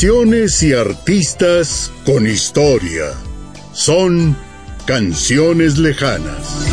Canciones y artistas con historia. Son canciones lejanas.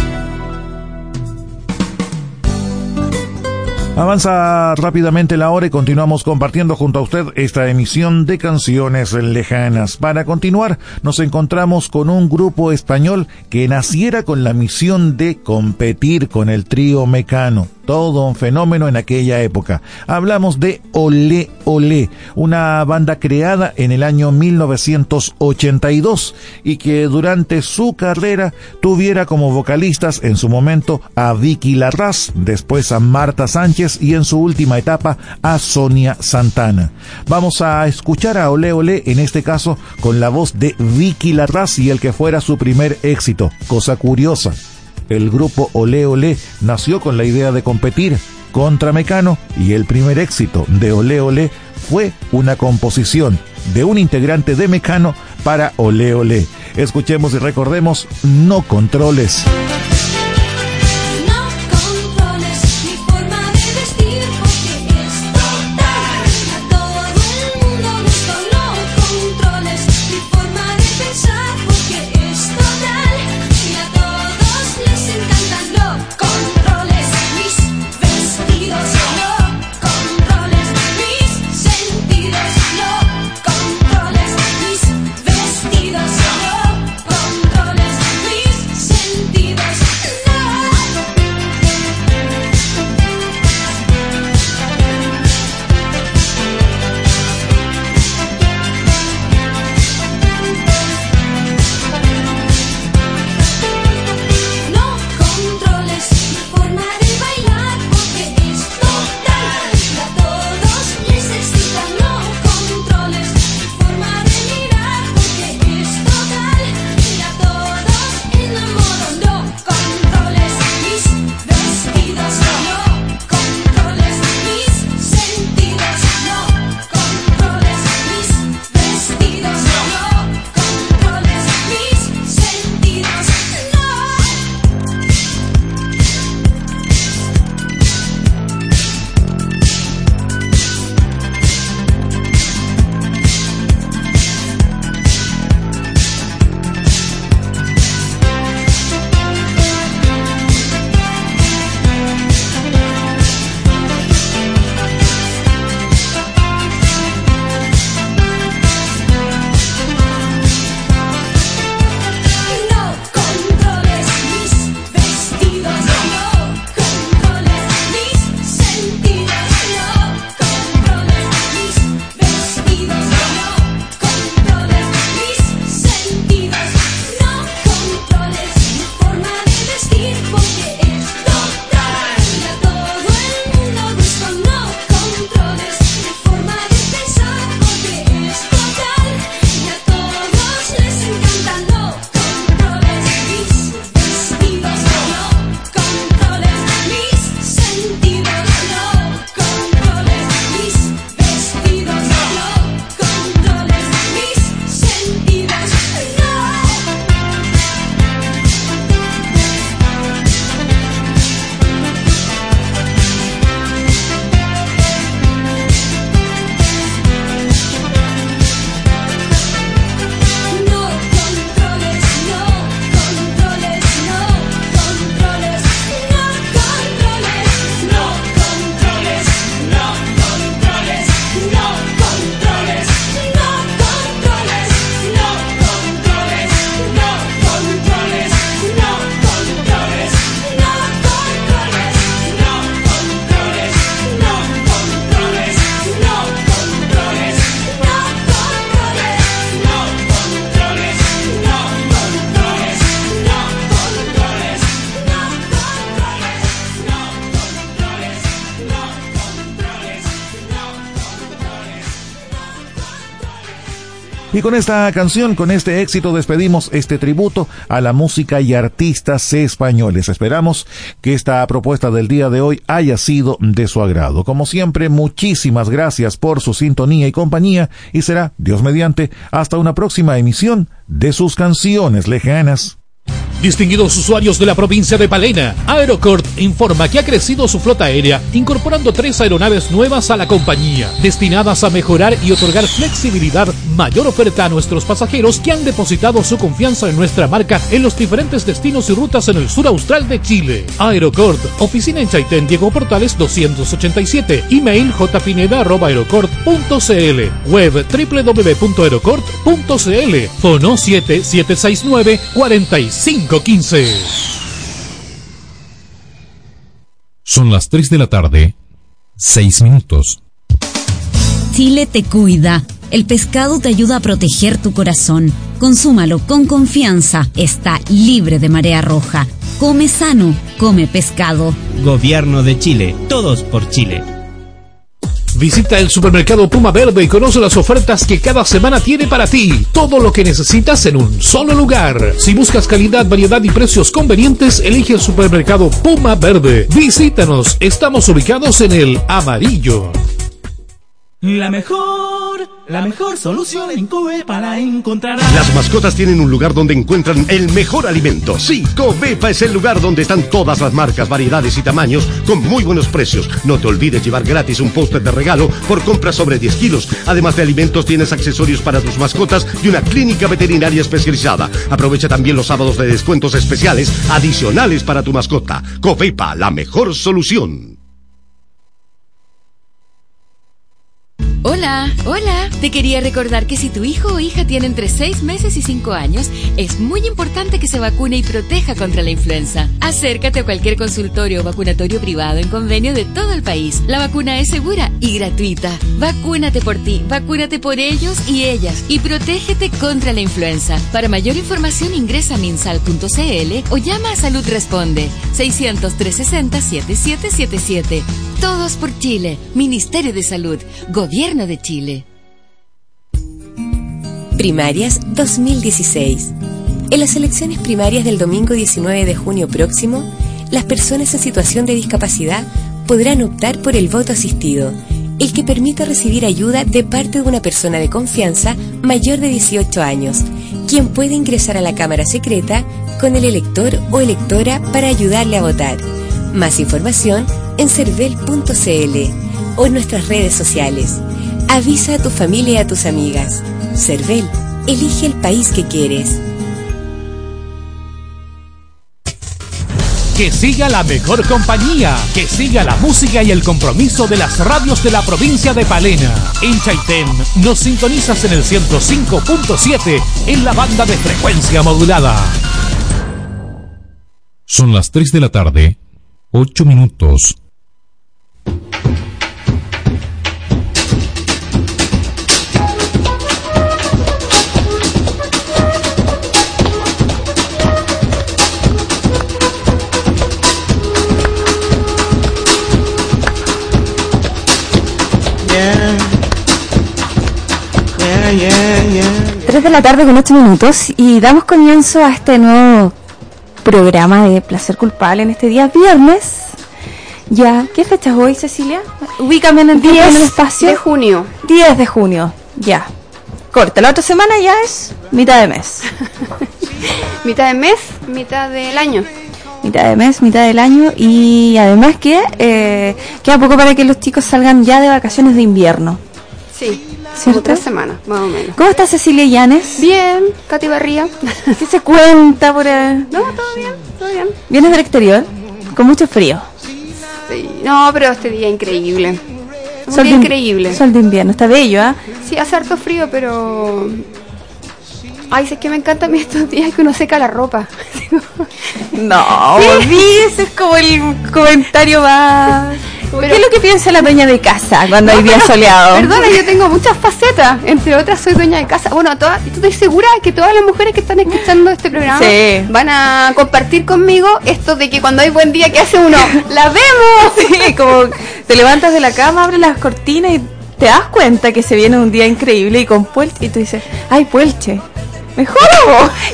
Avanza rápidamente la hora y continuamos compartiendo junto a usted esta emisión de canciones lejanas. Para continuar, nos encontramos con un grupo español que naciera con la misión de competir con el trío mecano todo un fenómeno en aquella época. Hablamos de Olé Olé, una banda creada en el año 1982 y que durante su carrera tuviera como vocalistas en su momento a Vicky Larraz, después a Marta Sánchez y en su última etapa a Sonia Santana. Vamos a escuchar a Olé Olé en este caso con la voz de Vicky Larraz y el que fuera su primer éxito, cosa curiosa el grupo Olé Olé nació con la idea de competir contra Mecano y el primer éxito de Olé Olé fue una composición de un integrante de Mecano para Olé Olé. Escuchemos y recordemos No Controles. Con esta canción, con este éxito, despedimos este tributo a la música y artistas españoles. Esperamos que esta propuesta del día de hoy haya sido de su agrado. Como siempre, muchísimas gracias por su sintonía y compañía y será, Dios mediante, hasta una próxima emisión de sus canciones lejanas. Distinguidos usuarios de la provincia de Palena, Aerocort informa que ha crecido su flota aérea, incorporando tres aeronaves nuevas a la compañía, destinadas a mejorar y otorgar flexibilidad, mayor oferta a nuestros pasajeros que han depositado su confianza en nuestra marca en los diferentes destinos y rutas en el sur austral de Chile. Aerocort, oficina en Chaitén, Diego Portales 287, email jpineda.aerocort.cl, web www.aerocort.cl, fono 7769 4515. Son las 3 de la tarde, 6 minutos. Chile te cuida. El pescado te ayuda a proteger tu corazón. Consúmalo con confianza. Está libre de marea roja. Come sano, come pescado. Gobierno de Chile. Todos por Chile. Visita el supermercado Puma Verde y conoce las ofertas que cada semana tiene para ti. Todo lo que necesitas en un solo lugar. Si buscas calidad, variedad y precios convenientes, elige el supermercado Puma Verde. Visítanos. Estamos ubicados en el amarillo. La mejor, la mejor solución en Covepa la encontrarás. Las mascotas tienen un lugar donde encuentran el mejor alimento. Sí, Covepa es el lugar donde están todas las marcas, variedades y tamaños con muy buenos precios. No te olvides llevar gratis un póster de regalo por compras sobre 10 kilos. Además de alimentos, tienes accesorios para tus mascotas y una clínica veterinaria especializada. Aprovecha también los sábados de descuentos especiales adicionales para tu mascota. Covepa, la mejor solución. 8-7. Hola, hola. Te quería recordar que si tu hijo o hija tiene entre 6 meses y 5 años, es muy importante que se vacune y proteja contra la influenza. Acércate a cualquier consultorio o vacunatorio privado en convenio de todo el país. La vacuna es segura y gratuita. Vacúnate por ti, vacúnate por ellos y ellas y protégete contra la influenza. Para mayor información ingresa a minsal.cl o llama a Salud Responde 600 360 7777. Todos por Chile, Ministerio de Salud, Gobierno de Chile. Primarias 2016. En las elecciones primarias del domingo 19 de junio próximo, las personas en situación de discapacidad podrán optar por el voto asistido, el que permite recibir ayuda de parte de una persona de confianza mayor de 18 años, quien puede ingresar a la Cámara Secreta con el elector o electora para ayudarle a votar. Más información en cervel.cl o en nuestras redes sociales. Avisa a tu familia y a tus amigas. Cervel, elige el país que quieres. Que siga la mejor compañía, que siga la música y el compromiso de las radios de la provincia de Palena. En Chaitén nos sintonizas en el 105.7 en la banda de frecuencia modulada. Son las 3 de la tarde, 8 minutos. Tres de la tarde con ocho minutos y damos comienzo a este nuevo programa de Placer Culpable en este día viernes. Ya, ¿qué fecha es hoy, Cecilia? Ubícame en el, 10 en el espacio. de junio. 10 de junio, ya. Corta, la otra semana ya es mitad de mes. mitad de mes, mitad del año. Mitad de mes, mitad del año y además que eh, queda poco para que los chicos salgan ya de vacaciones de invierno. Sí, ¿Cierto? Tres semanas, más o menos. ¿Cómo está Cecilia Llanes? Bien, Katy Barría. ¿Qué se cuenta por ahí? No, todo bien, todo bien. ¿Vienes del exterior? Con mucho frío. Sí. No, pero este día increíble. Un día increíble. Sol de invierno, está bello, ¿ah? Sí, hace harto frío, pero... Ay, es que me encanta a mí estos días que uno seca la ropa. no, ¿Sí? ese es como el comentario más... ¿Qué es lo que piensa la dueña de casa cuando hay día soleado? Perdona, yo tengo muchas facetas. Entre otras, soy dueña de casa. Bueno, toda, estoy segura que todas las mujeres que están escuchando este programa van a compartir conmigo esto de que cuando hay buen día, ¿qué hace uno? ¡La vemos! Sí, como te levantas de la cama, abres las cortinas y te das cuenta que se viene un día increíble y con puelche. Y tú dices, ¡ay, puelche! ¡Mejor!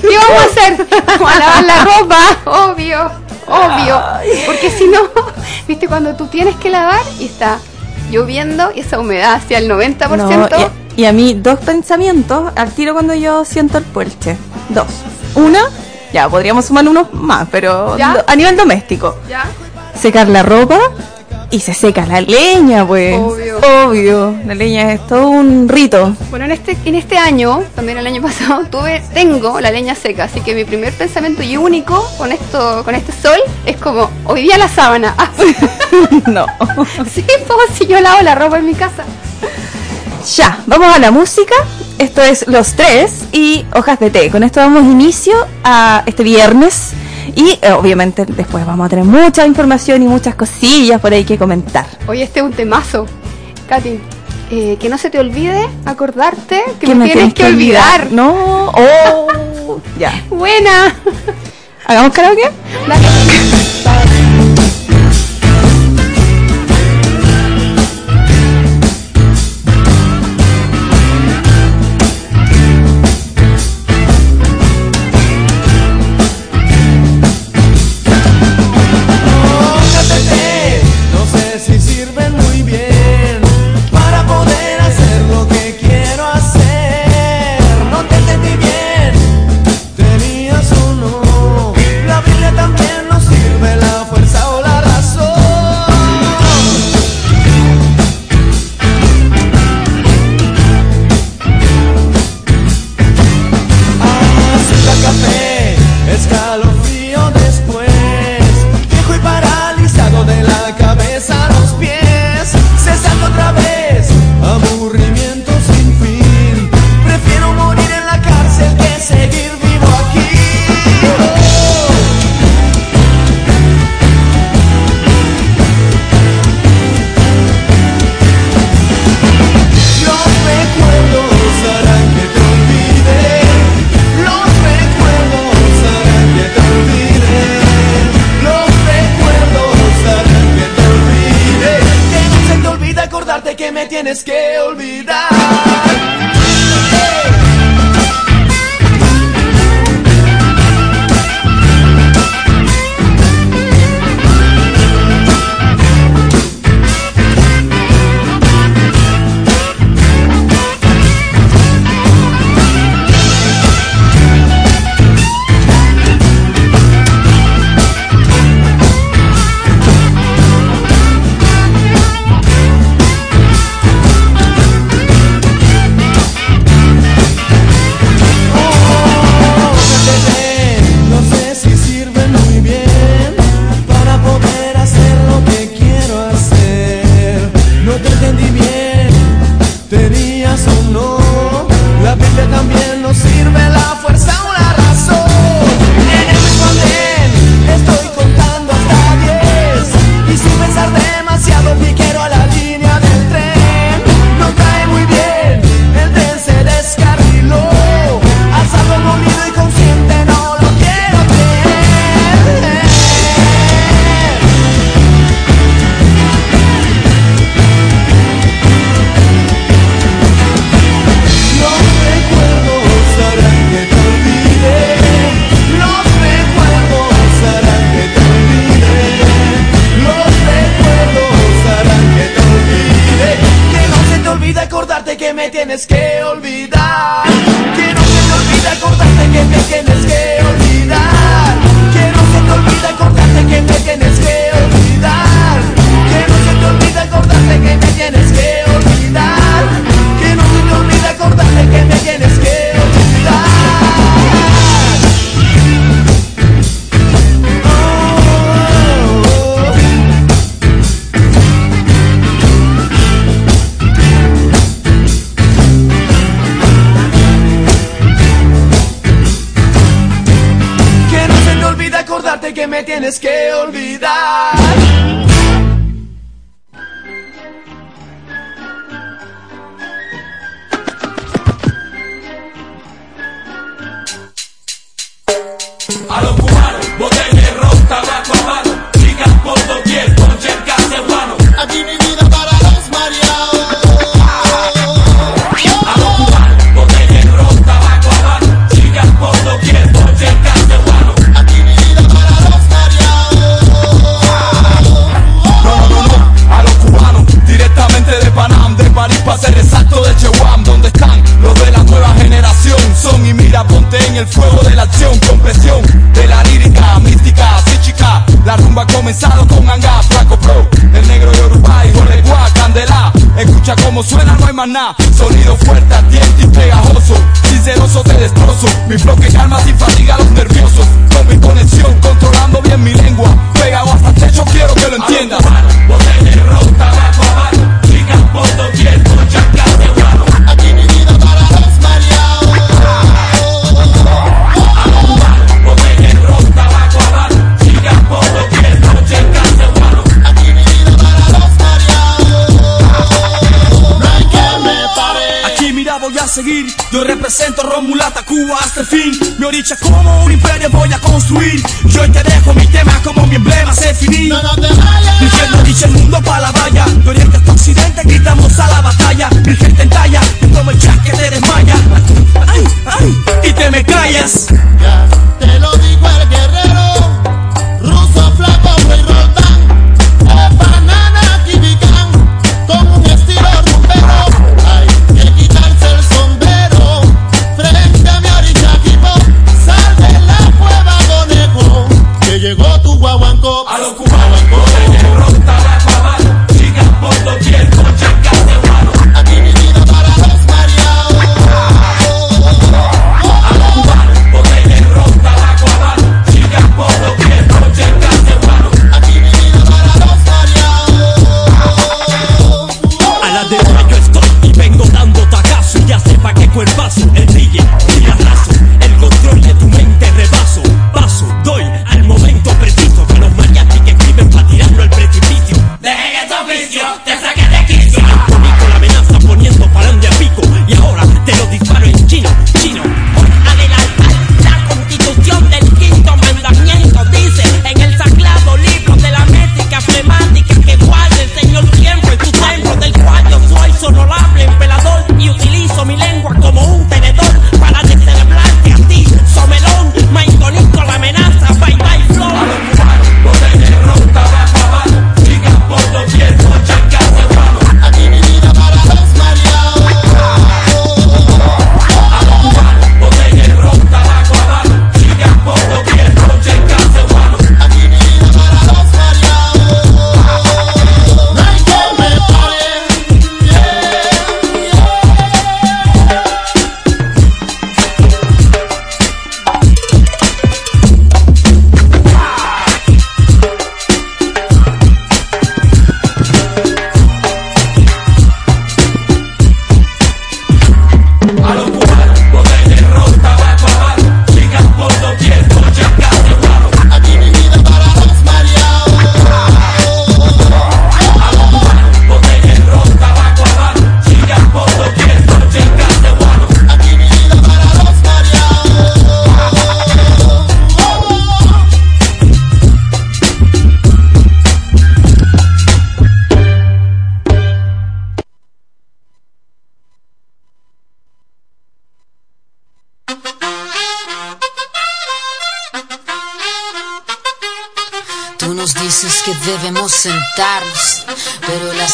¿Qué vamos a hacer? Vamos a lavar la ropa, obvio obvio. Porque si no, viste, cuando tú tienes que lavar y está lloviendo y esa humedad hacia el 90%. No, y, a, mí, dos pensamientos al tiro cuando yo siento el puelche. Dos. Una, ya podríamos sumar unos más, pero a nivel doméstico. ¿Ya? Secar la ropa y se seca la leña, pues. Obvio. Obvio. La leña es todo un rito. Bueno, en este, en este año, también el año pasado, tuve, tengo la leña seca, así que mi primer pensamiento y único con esto, con este sol, es como, hoy día la sábana. No. sí, pues si yo lavo la ropa en mi casa. Ya, vamos a la música. Esto es Los Tres y Hojas de Té. Con esto damos inicio a este viernes y eh, obviamente después vamos a tener mucha información y muchas cosillas por ahí que comentar. Hoy este es un temazo, Katy. Eh, que no se te olvide acordarte que, me, tienes, que olvidar. No, oh, ya. Buena. ¿Hagamos karaoke? Dale. tienes que olvidar.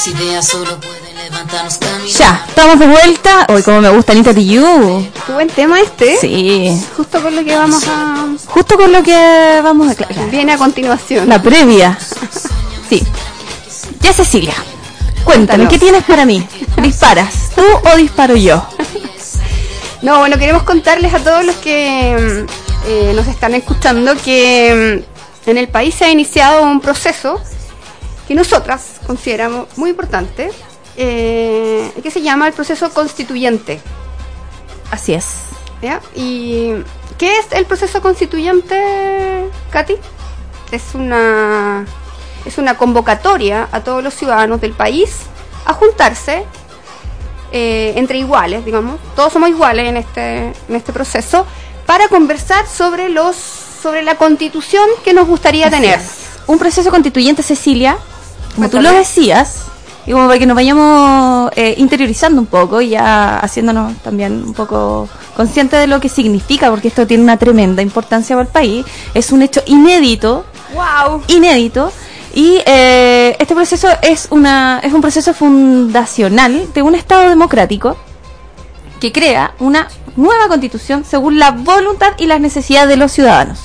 Las ideas solo pueden levantarnos caminar. Ya, estamos de vuelta. Hoy como me gusta Anita You. Qué buen tema este. Sí. Justo con lo que vamos a... Justo con lo que vamos a... claro, Viene a continuación. La previa. Sí. Ya Cecilia, cuéntame, Cuéntanos. ¿qué tienes para mí? ¿Disparas tú o disparo yo? No, bueno, queremos contarles a todos los que mm, eh, nos están escuchando que mm, en el país se ha iniciado un proceso que nosotras consideramos muy importante, eh, que se llama el proceso constituyente. Así es. ¿ya? ¿Y qué es el proceso constituyente, Katy? Es una, es una convocatoria a todos los ciudadanos del país a juntarse eh, entre iguales, digamos, todos somos iguales en este, en este proceso, para conversar sobre los sobre la constitución que nos gustaría Así tener. es. Un proceso constituyente, Cecilia, como tú lo decías, y como para que nos vayamos eh, interiorizando un poco y ya haciéndonos también un poco conscientes de lo que significa, porque esto tiene una tremenda importancia para el país. Es un hecho inédito, ¡Wow! inédito. Y eh, este proceso es, una, es un proceso fundacional de un Estado democrático que crea una nueva constitución según la voluntad y las necesidades de los ciudadanos.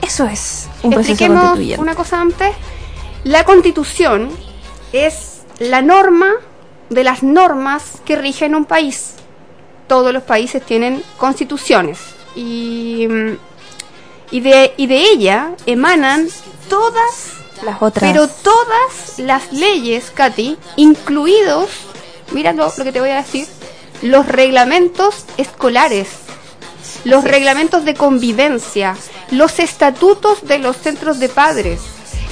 Eso es un proceso Expliquemos constituyente. una cosa antes. La constitución es la norma de las normas que rigen un país. Todos los países tienen constituciones y, mm, y, de, y de ella emanan todas Las otras. pero todas las leyes, Katy, incluidos, mira lo, lo que te voy a decir, los reglamentos escolares, los reglamentos de convivencia, los estatutos de los centros de padres,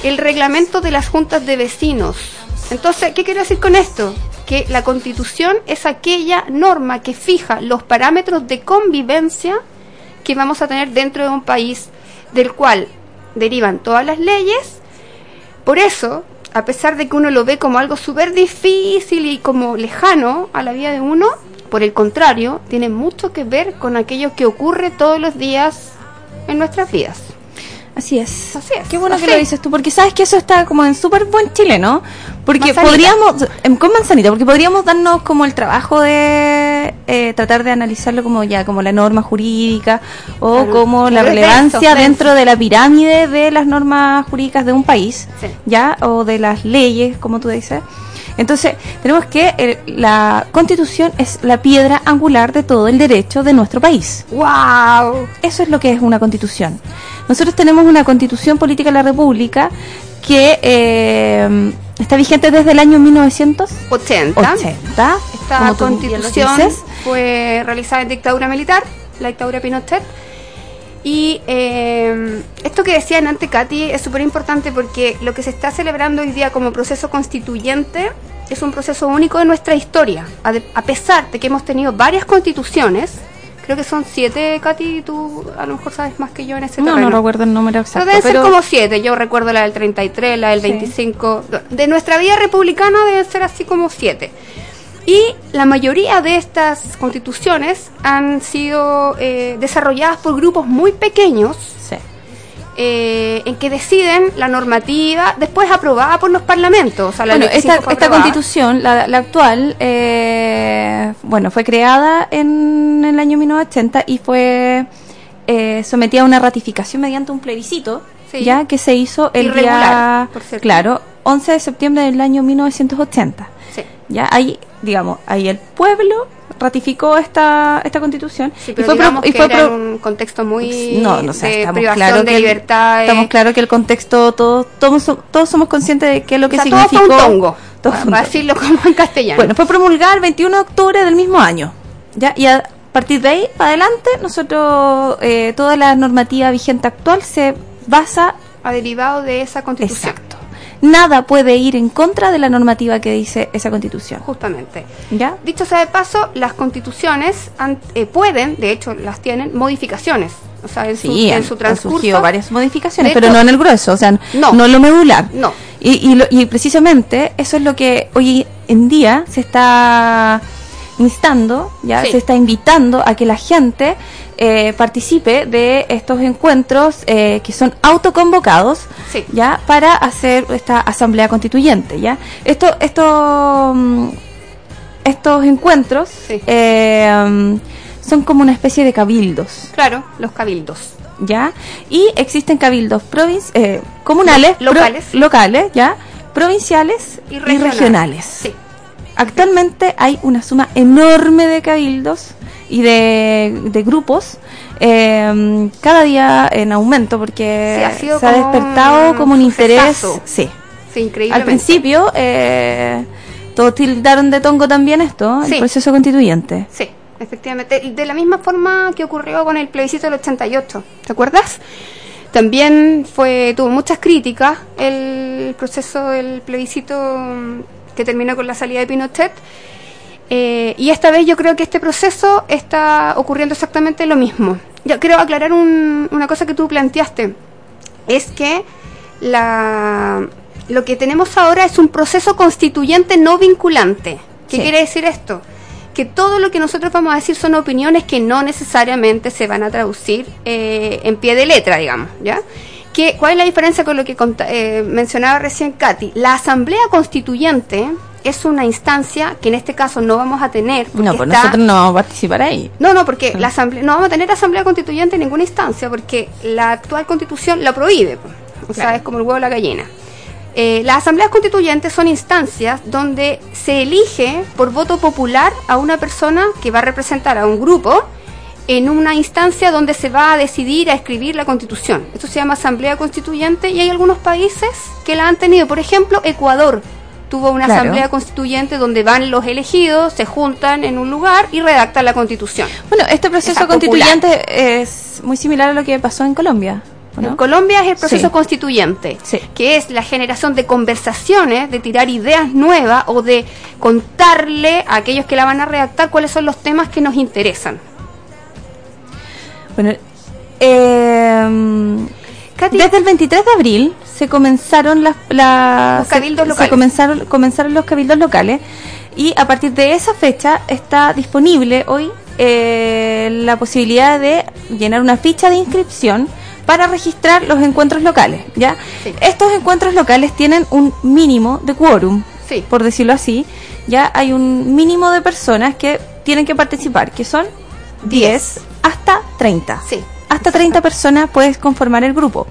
el reglamento de las juntas de vecinos. Entonces, ¿qué quiero decir con esto? Que la constitución es aquella norma que fija los parámetros de convivencia que vamos a tener dentro de un país del cual derivan todas las leyes por eso, a pesar de que uno lo ve como algo súper difícil y como lejano a la vida de uno, por el contrario, tiene mucho que ver con aquello que ocurre todos los días en nuestras vidas. Así es. Así es. Qué bueno que lo dices tú, porque sabes que eso está como en súper buen Chile, ¿no? Porque Manzanita. podríamos, em, con manzanita, porque podríamos darnos como el trabajo de eh, tratar de analizarlo como ya, como la norma jurídica o Claro. como la Pero relevancia denso, denso. dentro de la pirámide de las normas jurídicas de un país, Sí. ya, o de las leyes, como tú dices. Entonces, tenemos que eh, la constitución es la piedra angular de todo el derecho de nuestro país. ¡Wow! Eso es lo que es una constitución. Nosotros tenemos una constitución política de la República que eh, está vigente desde el año 1980. 80. Esta constitución fue realizada en dictadura militar, la dictadura Pinochet. Y eh, esto que decían antes, Katy, es súper importante porque lo que se está celebrando hoy día como proceso constituyente es un proceso único de nuestra historia. A, de- a pesar de que hemos tenido varias constituciones, creo que son siete, Katy, tú a lo mejor sabes más que yo en ese No, terreno. no recuerdo el número Pero exacto. deben ser pero- como siete. Yo recuerdo la del 33, la del Sí. 25. De nuestra vida republicana deben ser así como siete. Y la mayoría de estas constituciones han sido eh, desarrolladas por grupos muy pequeños Sí. eh, en que deciden la normativa después aprobada por los parlamentos. O sea, la Bueno, esta, 5 fue esta constitución, la, la actual, eh, bueno, fue creada en el año 1980 y fue eh, sometida a una ratificación mediante un plebiscito, Sí. ya que se hizo el Irregular, día, por claro, 11 de septiembre del año 1980. Sí. Ya ahí, digamos, ahí el pueblo ratificó esta esta constitución Sí, y fue pro- y fue pro- un contexto muy no, no sé, de estamos privación claro de que el- libertad. estamos claro que el contexto todos todos todos somos conscientes de qué es lo que o sea, todo fue significó un tongo, todo fue un para tongo. decirlo como en castellano. Bueno, fue promulgada el 21 de octubre del mismo año. ¿ya? Y a partir de ahí para adelante, nosotros, eh, toda la normativa vigente actual se basa. ha derivado de esa constitución. Exacto. Nada puede ir en contra de la normativa que dice esa constitución. Justamente. ¿Ya? Dicho sea de paso, las constituciones han- eh, pueden, de hecho las tienen, modificaciones. O sea, en su, Sí, en han, su han transcurso. surgido varias modificaciones, pero no en el grueso, o sea, No. no, en lo medular. No. Y, y, lo- y precisamente eso es lo que hoy en día se está instando, ya Sí. se está invitando a que la gente eh, participe de estos encuentros eh, que son autoconvocados, Sí. ya para hacer esta asamblea constituyente, ya. Esto, esto, mm, estos encuentros Sí. eh, mm, son como una especie de cabildos. Claro, los cabildos. ¿ya? Y existen cabildos provinci- eh, comunales, Lo- locales. pro- locales, ¿ya? Provinciales Y y regionales. regionales. Sí. Actualmente hay una suma enorme de cabildos y de, de grupos, eh, cada día en aumento porque Sí, ha sido se ha despertado como un interés. Sí. Sí. Al principio, eh, todos tildaron de tongo también esto, Sí. el proceso constituyente. Sí, efectivamente. De la misma forma que ocurrió con el plebiscito del 88, ¿te acuerdas? También fue tuvo muchas críticas el proceso del plebiscito que terminó con la salida de Pinochet. Eh, y esta vez yo creo que este proceso está ocurriendo exactamente lo mismo. Yo quiero aclarar un- una cosa que tú planteaste. Es que la, lo que tenemos ahora es un proceso constituyente no vinculante. ¿Qué Sí. quiere decir esto? Que todo lo que nosotros vamos a decir son opiniones que no necesariamente se van a traducir eh, en pie de letra, digamos, ¿ya? ¿Qué, ¿Cuál es la diferencia con lo que conta- eh, mencionaba recién Katy? La Asamblea Constituyente es una instancia que en este caso no vamos a tener. No, pues está- nosotros no vamos a participar ahí. no, no, porque la asamblea, no vamos a tener asamblea constituyente en ninguna instancia, porque la actual constitución la prohíbe. pues. O sea, es como el huevo de la gallina. Eh, las asambleas constituyentes son instancias donde se elige por voto popular a una persona que va a representar a un grupo en una instancia donde se va a decidir a escribir la constitución. Esto se llama asamblea constituyente y hay algunos países que la han tenido. Por ejemplo, Ecuador tuvo una Claro. asamblea constituyente donde van los elegidos, se juntan en un lugar y redactan la constitución. Bueno, este proceso Esa constituyente es muy similar a lo que pasó en Colombia. En Colombia es el proceso Sí. constituyente, que es la generación de conversaciones, de tirar ideas nuevas o de contarle a aquellos que la van a redactar cuáles son los temas que nos interesan. Bueno, eh, desde el 23 de abril se comenzaron las, las- Los cabildos se- locales. Se comenzaron, comenzaron los cabildos locales y a partir de esa fecha está disponible hoy eh, la posibilidad de llenar una ficha de inscripción para registrar los encuentros locales, ¿ya? Estos encuentros locales tienen un mínimo de quórum, por decirlo así, ya hay un mínimo de personas que tienen que participar, que son 10 hasta 30. Hasta 30 personas puedes conformar el grupo.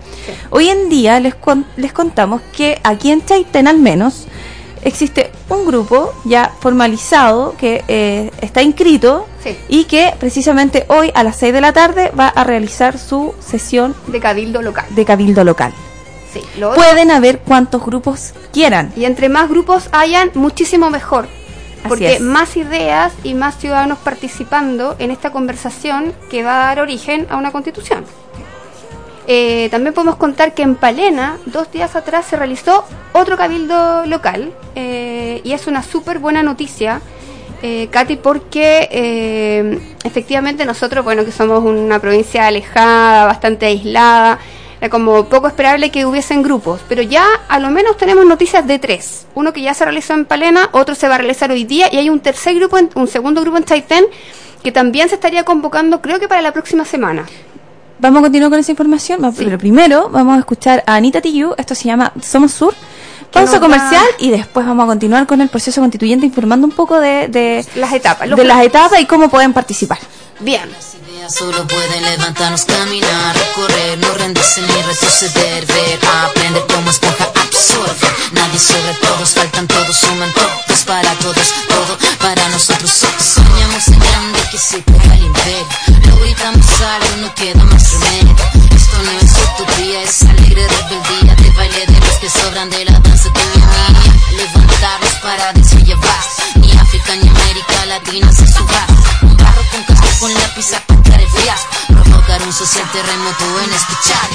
Hoy en día les, con- les contamos que aquí en Chaitén al menos existe un grupo ya formalizado que eh, está inscrito y que precisamente hoy a las 6 de la tarde va a realizar su sesión de cabildo local. De cabildo local. Sí, Pueden haber cuantos grupos quieran. Y entre más grupos hayan, muchísimo mejor. Porque más ideas y más ciudadanos participando en esta conversación que va a dar origen a una constitución. Eh, también podemos contar que en Palena, dos días atrás, se realizó otro cabildo local eh, y es una súper buena noticia, eh, Katy, porque eh, efectivamente nosotros, bueno, que somos una provincia alejada, bastante aislada, era como poco esperable que hubiesen grupos, pero ya a lo menos tenemos noticias de tres. Uno que ya se realizó en Palena, otro se va a realizar hoy día y hay un tercer grupo, en- un segundo grupo en Chaitén que también se estaría convocando, creo que para la próxima semana. Vamos a continuar con esa información, va- pero primero vamos a escuchar a Anita Tiyu, esto se llama Somos Sur. Pausa comercial y después vamos a continuar con el proceso constituyente informando un poco de, de las etapas, de las etapas y cómo pueden participar. Bien. solo pueden levantarnos, caminar, recorrer, no rendirse ni retroceder, ver, aprender como esponja, absorber. Nadie sobre todos, faltan todos, suman todos para todos, todo para nosotros. Soñamos en grande que se ponga el imperio. Lo gritamos algo, no queda más remedio. Esto no es utopía, es alegre rebeldía de baile de los que sobran de la danza de mi. Levantarnos para llevar, ni África América Latina se suba. Un barro con casco con lápiz a pintar el fiasco. Provocar un social terremoto en escuchar.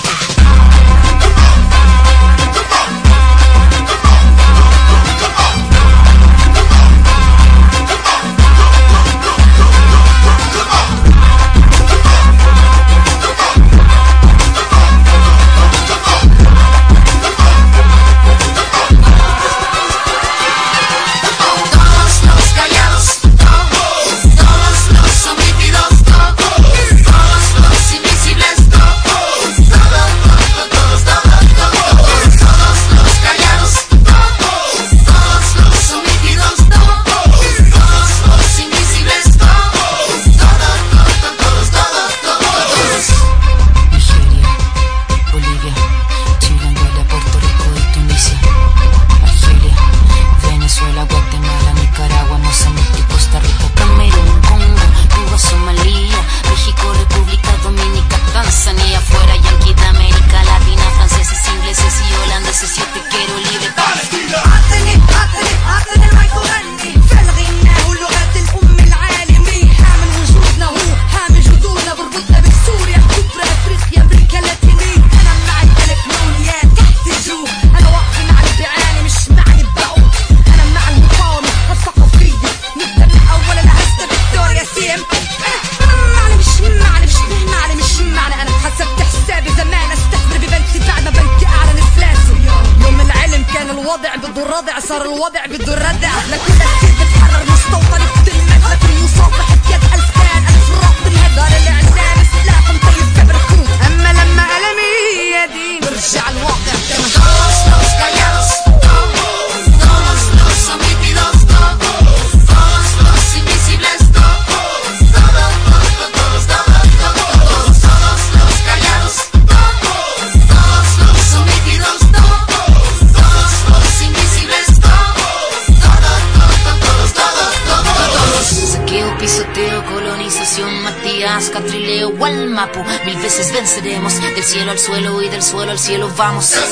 Vamos.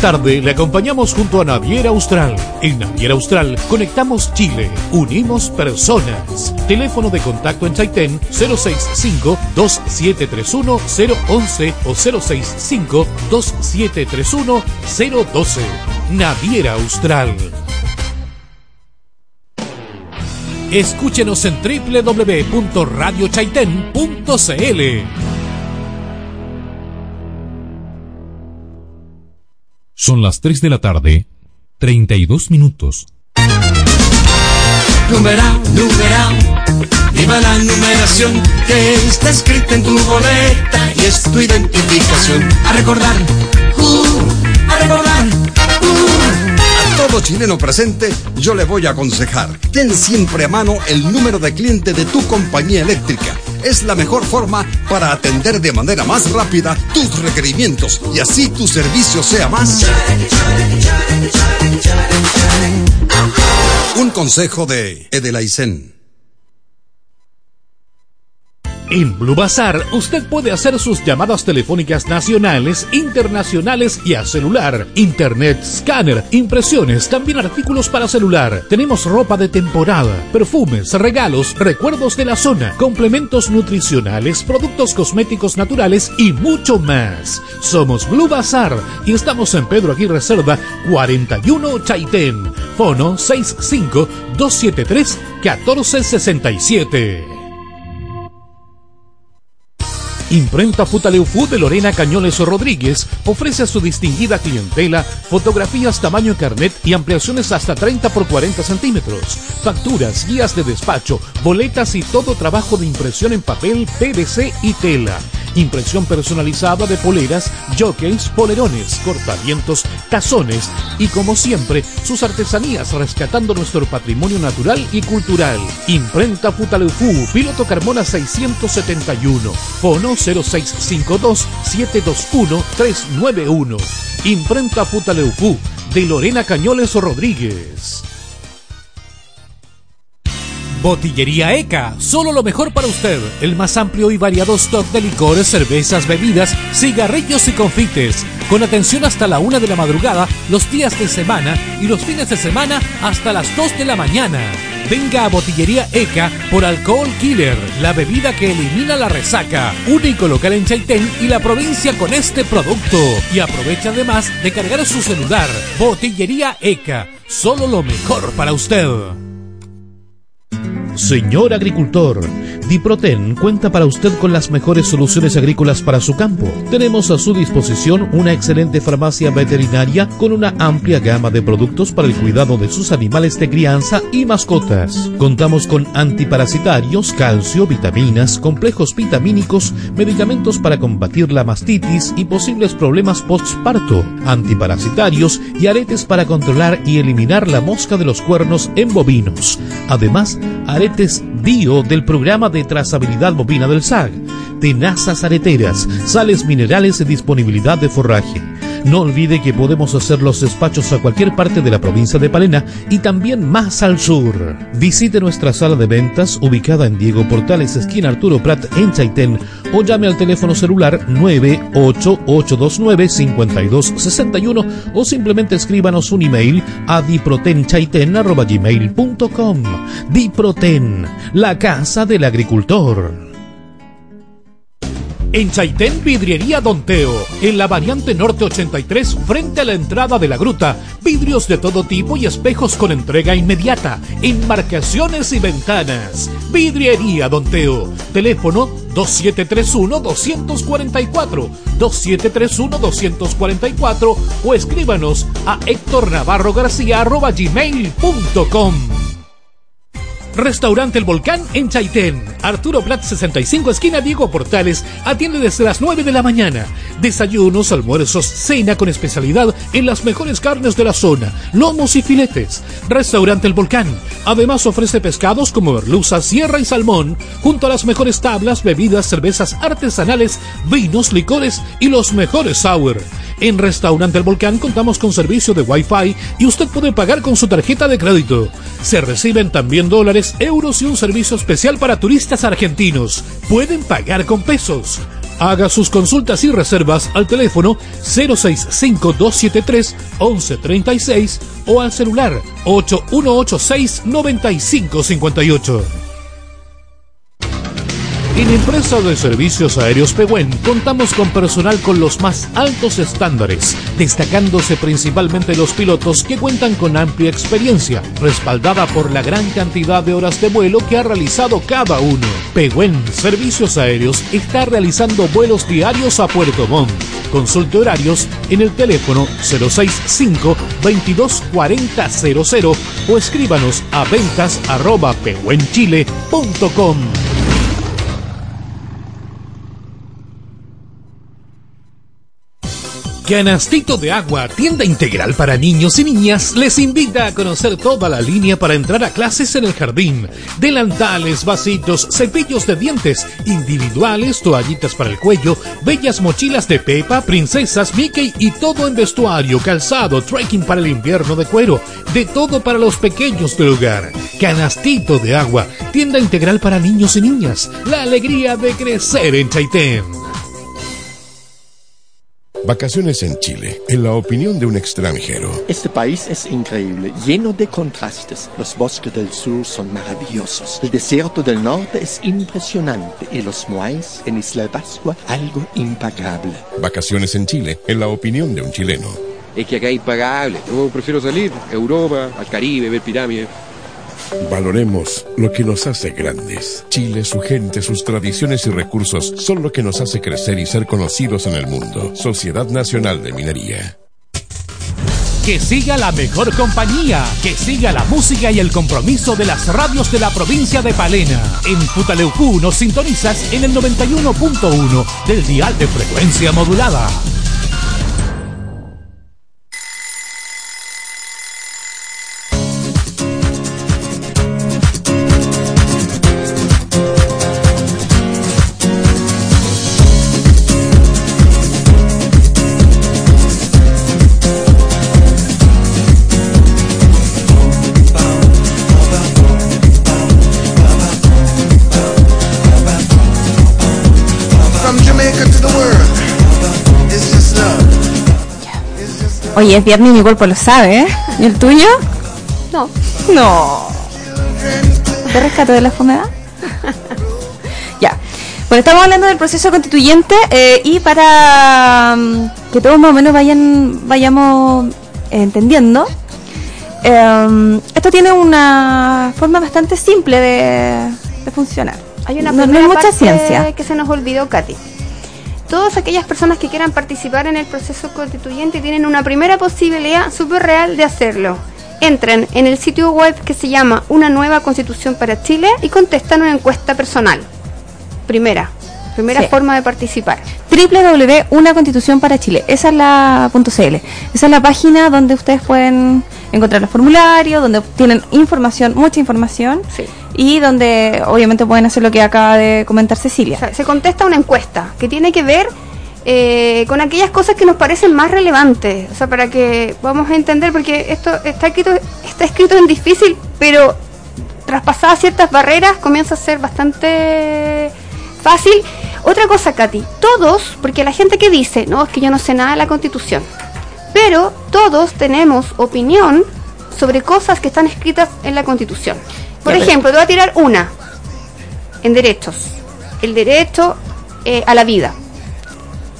Tarde le acompañamos junto a Naviera Austral. En Naviera Austral conectamos Chile, unimos personas. Teléfono de contacto en Chaitén 065-2731-011 o 065-2731-012. Naviera Austral. Escúchenos en www.radiochaitén.cl. Son las 3 de la tarde, 32 minutos. Numeral, numeral, viva la numeración que está escrita en tu boleta y es tu identificación. A recordar, uh, a recordar, A todo chileno presente, yo le voy a aconsejar. Ten siempre a mano el número de cliente de tu compañía eléctrica. Es la mejor forma para atender de manera más rápida tus requerimientos y así tu servicio sea más. Un consejo de Edelaisen. En Blue Bazar usted puede hacer sus llamadas telefónicas nacionales, internacionales y a celular, internet, scanner, impresiones, también artículos para celular. Tenemos ropa de temporada, perfumes, regalos, recuerdos de la zona, complementos nutricionales, productos cosméticos naturales y mucho más. Somos Blue Bazar y estamos en Pedro Aguirre Cerda 41 Chaitén. Fono 65 273 1467. Imprenta Futaleufu de Lorena Cañones Rodríguez ofrece a su distinguida clientela fotografías tamaño carnet y ampliaciones hasta 30 por 40 centímetros, facturas, guías de despacho, boletas y todo trabajo de impresión en papel, PVC y tela. Impresión personalizada de poleras, jockeys, polerones, cortavientos, tazones y como siempre, sus artesanías rescatando nuestro patrimonio natural y cultural. Imprenta Futaleufu, Piloto Carmona 671, Fono 0652-721-391. Imprenta Futaleufu, de Lorena Cañoles Rodríguez. Botillería ECA, solo lo mejor para usted. El más amplio y variado stock de licores, cervezas, bebidas, cigarrillos y confites. Con atención hasta la una de la madrugada, los días de semana y los fines de semana hasta las 2 de la mañana. Venga a Botillería ECA por Alcohol Killer, la bebida que elimina la resaca. Único local en Chaitén y la provincia con este producto. Y aprovecha además de cargar su celular. Botillería ECA, solo lo mejor para usted. Señor agricultor, Diproten cuenta para usted con las mejores soluciones agrícolas para su campo. Tenemos a su disposición una excelente farmacia veterinaria con una amplia gama de productos para el cuidado de sus animales de crianza y mascotas. Contamos con antiparasitarios, calcio, vitaminas, complejos vitamínicos, medicamentos para combatir la mastitis y posibles problemas postparto, antiparasitarios y aretes para controlar y eliminar la mosca de los cuernos en bovinos. Además, aretes bio del programa de trazabilidad bovina del SAG, tenazas areteras, sales minerales y disponibilidad de forraje. No olvide que podemos hacer los despachos a cualquier parte de la provincia de Palena y también más al sur. Visite nuestra sala de ventas ubicada en Diego Portales, esquina Arturo Prat, en Chaitén, o llame al teléfono celular 988295261 o simplemente escríbanos un email a diprotenchaiten.gmail.com Diproten, la casa del agricultor. En Chaitén, Vidriería Don Teo. En la variante norte 83, frente a la entrada de la gruta. Vidrios de todo tipo y espejos con entrega inmediata. Enmarcaciones y ventanas. Vidriería Don Teo. Teléfono 2731-244. 2731-244 o escríbanos a Héctor Navarro García gmail.com. Restaurante El Volcán en Chaitén. Arturo Plat 65, esquina Diego Portales. Atiende desde las 9 de la mañana. Desayunos, almuerzos, cena con especialidad en las mejores carnes de la zona, lomos y filetes. Restaurante El Volcán. Además ofrece pescados como merluza, sierra y salmón, junto a las mejores tablas, bebidas, cervezas artesanales, vinos, licores y los mejores sour. En Restaurante El Volcán contamos con servicio de Wi-Fi y usted puede pagar con su tarjeta de crédito. Se reciben también dólares, euros y un servicio especial para turistas argentinos. Pueden pagar con pesos. Haga sus consultas y reservas al teléfono 065-273-1136 o al celular 8186-9558. En Empresa de Servicios Aéreos Pehuen contamos con personal con los más altos estándares, destacándose principalmente los pilotos que cuentan con amplia experiencia, respaldada por la gran cantidad de horas de vuelo que ha realizado cada uno. Pehuen Servicios Aéreos está realizando vuelos diarios a Puerto Montt. Consulte horarios en el teléfono 065 224000 o escríbanos a ventas Canastito de Agua, tienda integral para niños y niñas, les invita a conocer toda la línea para entrar a clases en el jardín. Delantales, vasitos, cepillos de dientes, individuales, toallitas para el cuello, bellas mochilas de Pepa, princesas, Mickey y todo en vestuario, calzado, trekking para el invierno de cuero, de todo para los pequeños del hogar. Canastito de Agua, tienda integral para niños y niñas, la alegría de crecer en Chaitén. Vacaciones en Chile, en la opinión de un extranjero. Este país es increíble, lleno de contrastes. Los bosques del sur son maravillosos. El desierto del norte es impresionante. Y los Moais en Isla de Pascua, algo impagable. Vacaciones en Chile, en la opinión de un chileno. Es que acá es impagable. Yo prefiero salir a Europa, al Caribe, ver pirámides. Valoremos lo que nos hace grandes. Chile, su gente, sus tradiciones y recursos son lo que nos hace crecer y ser conocidos en el mundo. Sociedad Nacional de Minería. Que siga la mejor compañía, que siga la música y el compromiso de las radios de la provincia de Palena. En Futaleucú nos sintonizas en el 91.1 del dial de frecuencia modulada. Oye, es viernes y mi cuerpo lo sabe, ¿eh? ¿Y el tuyo? No. No. ¿Te rescato de la enfermedad? ya. Bueno, estamos hablando del proceso constituyente eh, y para mm, que todos más o menos vayan vayamos eh, entendiendo, eh, esto tiene una forma bastante simple de, de funcionar. Hay una no, no es mucha parte ciencia. que se nos olvidó, Katy. Todas aquellas personas que quieran participar en el proceso constituyente tienen una primera posibilidad súper real de hacerlo. Entren en el sitio web que se llama Una nueva constitución para Chile y contestan una encuesta personal. Primera, primera Sí. forma de participar. www.unaconstitución para Chile. Esa es la .cl. Esa es la página donde ustedes pueden encontrar los formularios, donde tienen información, mucha información, y donde obviamente pueden hacer lo que acaba de comentar Cecilia. O sea, se contesta una encuesta que tiene que ver eh, con aquellas cosas que nos parecen más relevantes. O sea, para que vamos a entender, porque esto está escrito, está escrito en difícil, pero traspasadas ciertas barreras comienza a ser bastante fácil. Otra cosa, Katy, todos, porque la gente que dice, no, es que yo no sé nada de la constitución, pero todos tenemos opinión sobre cosas que están escritas en la constitución. Por Ya, ejemplo, te voy a tirar una en derechos. El derecho eh, a la vida.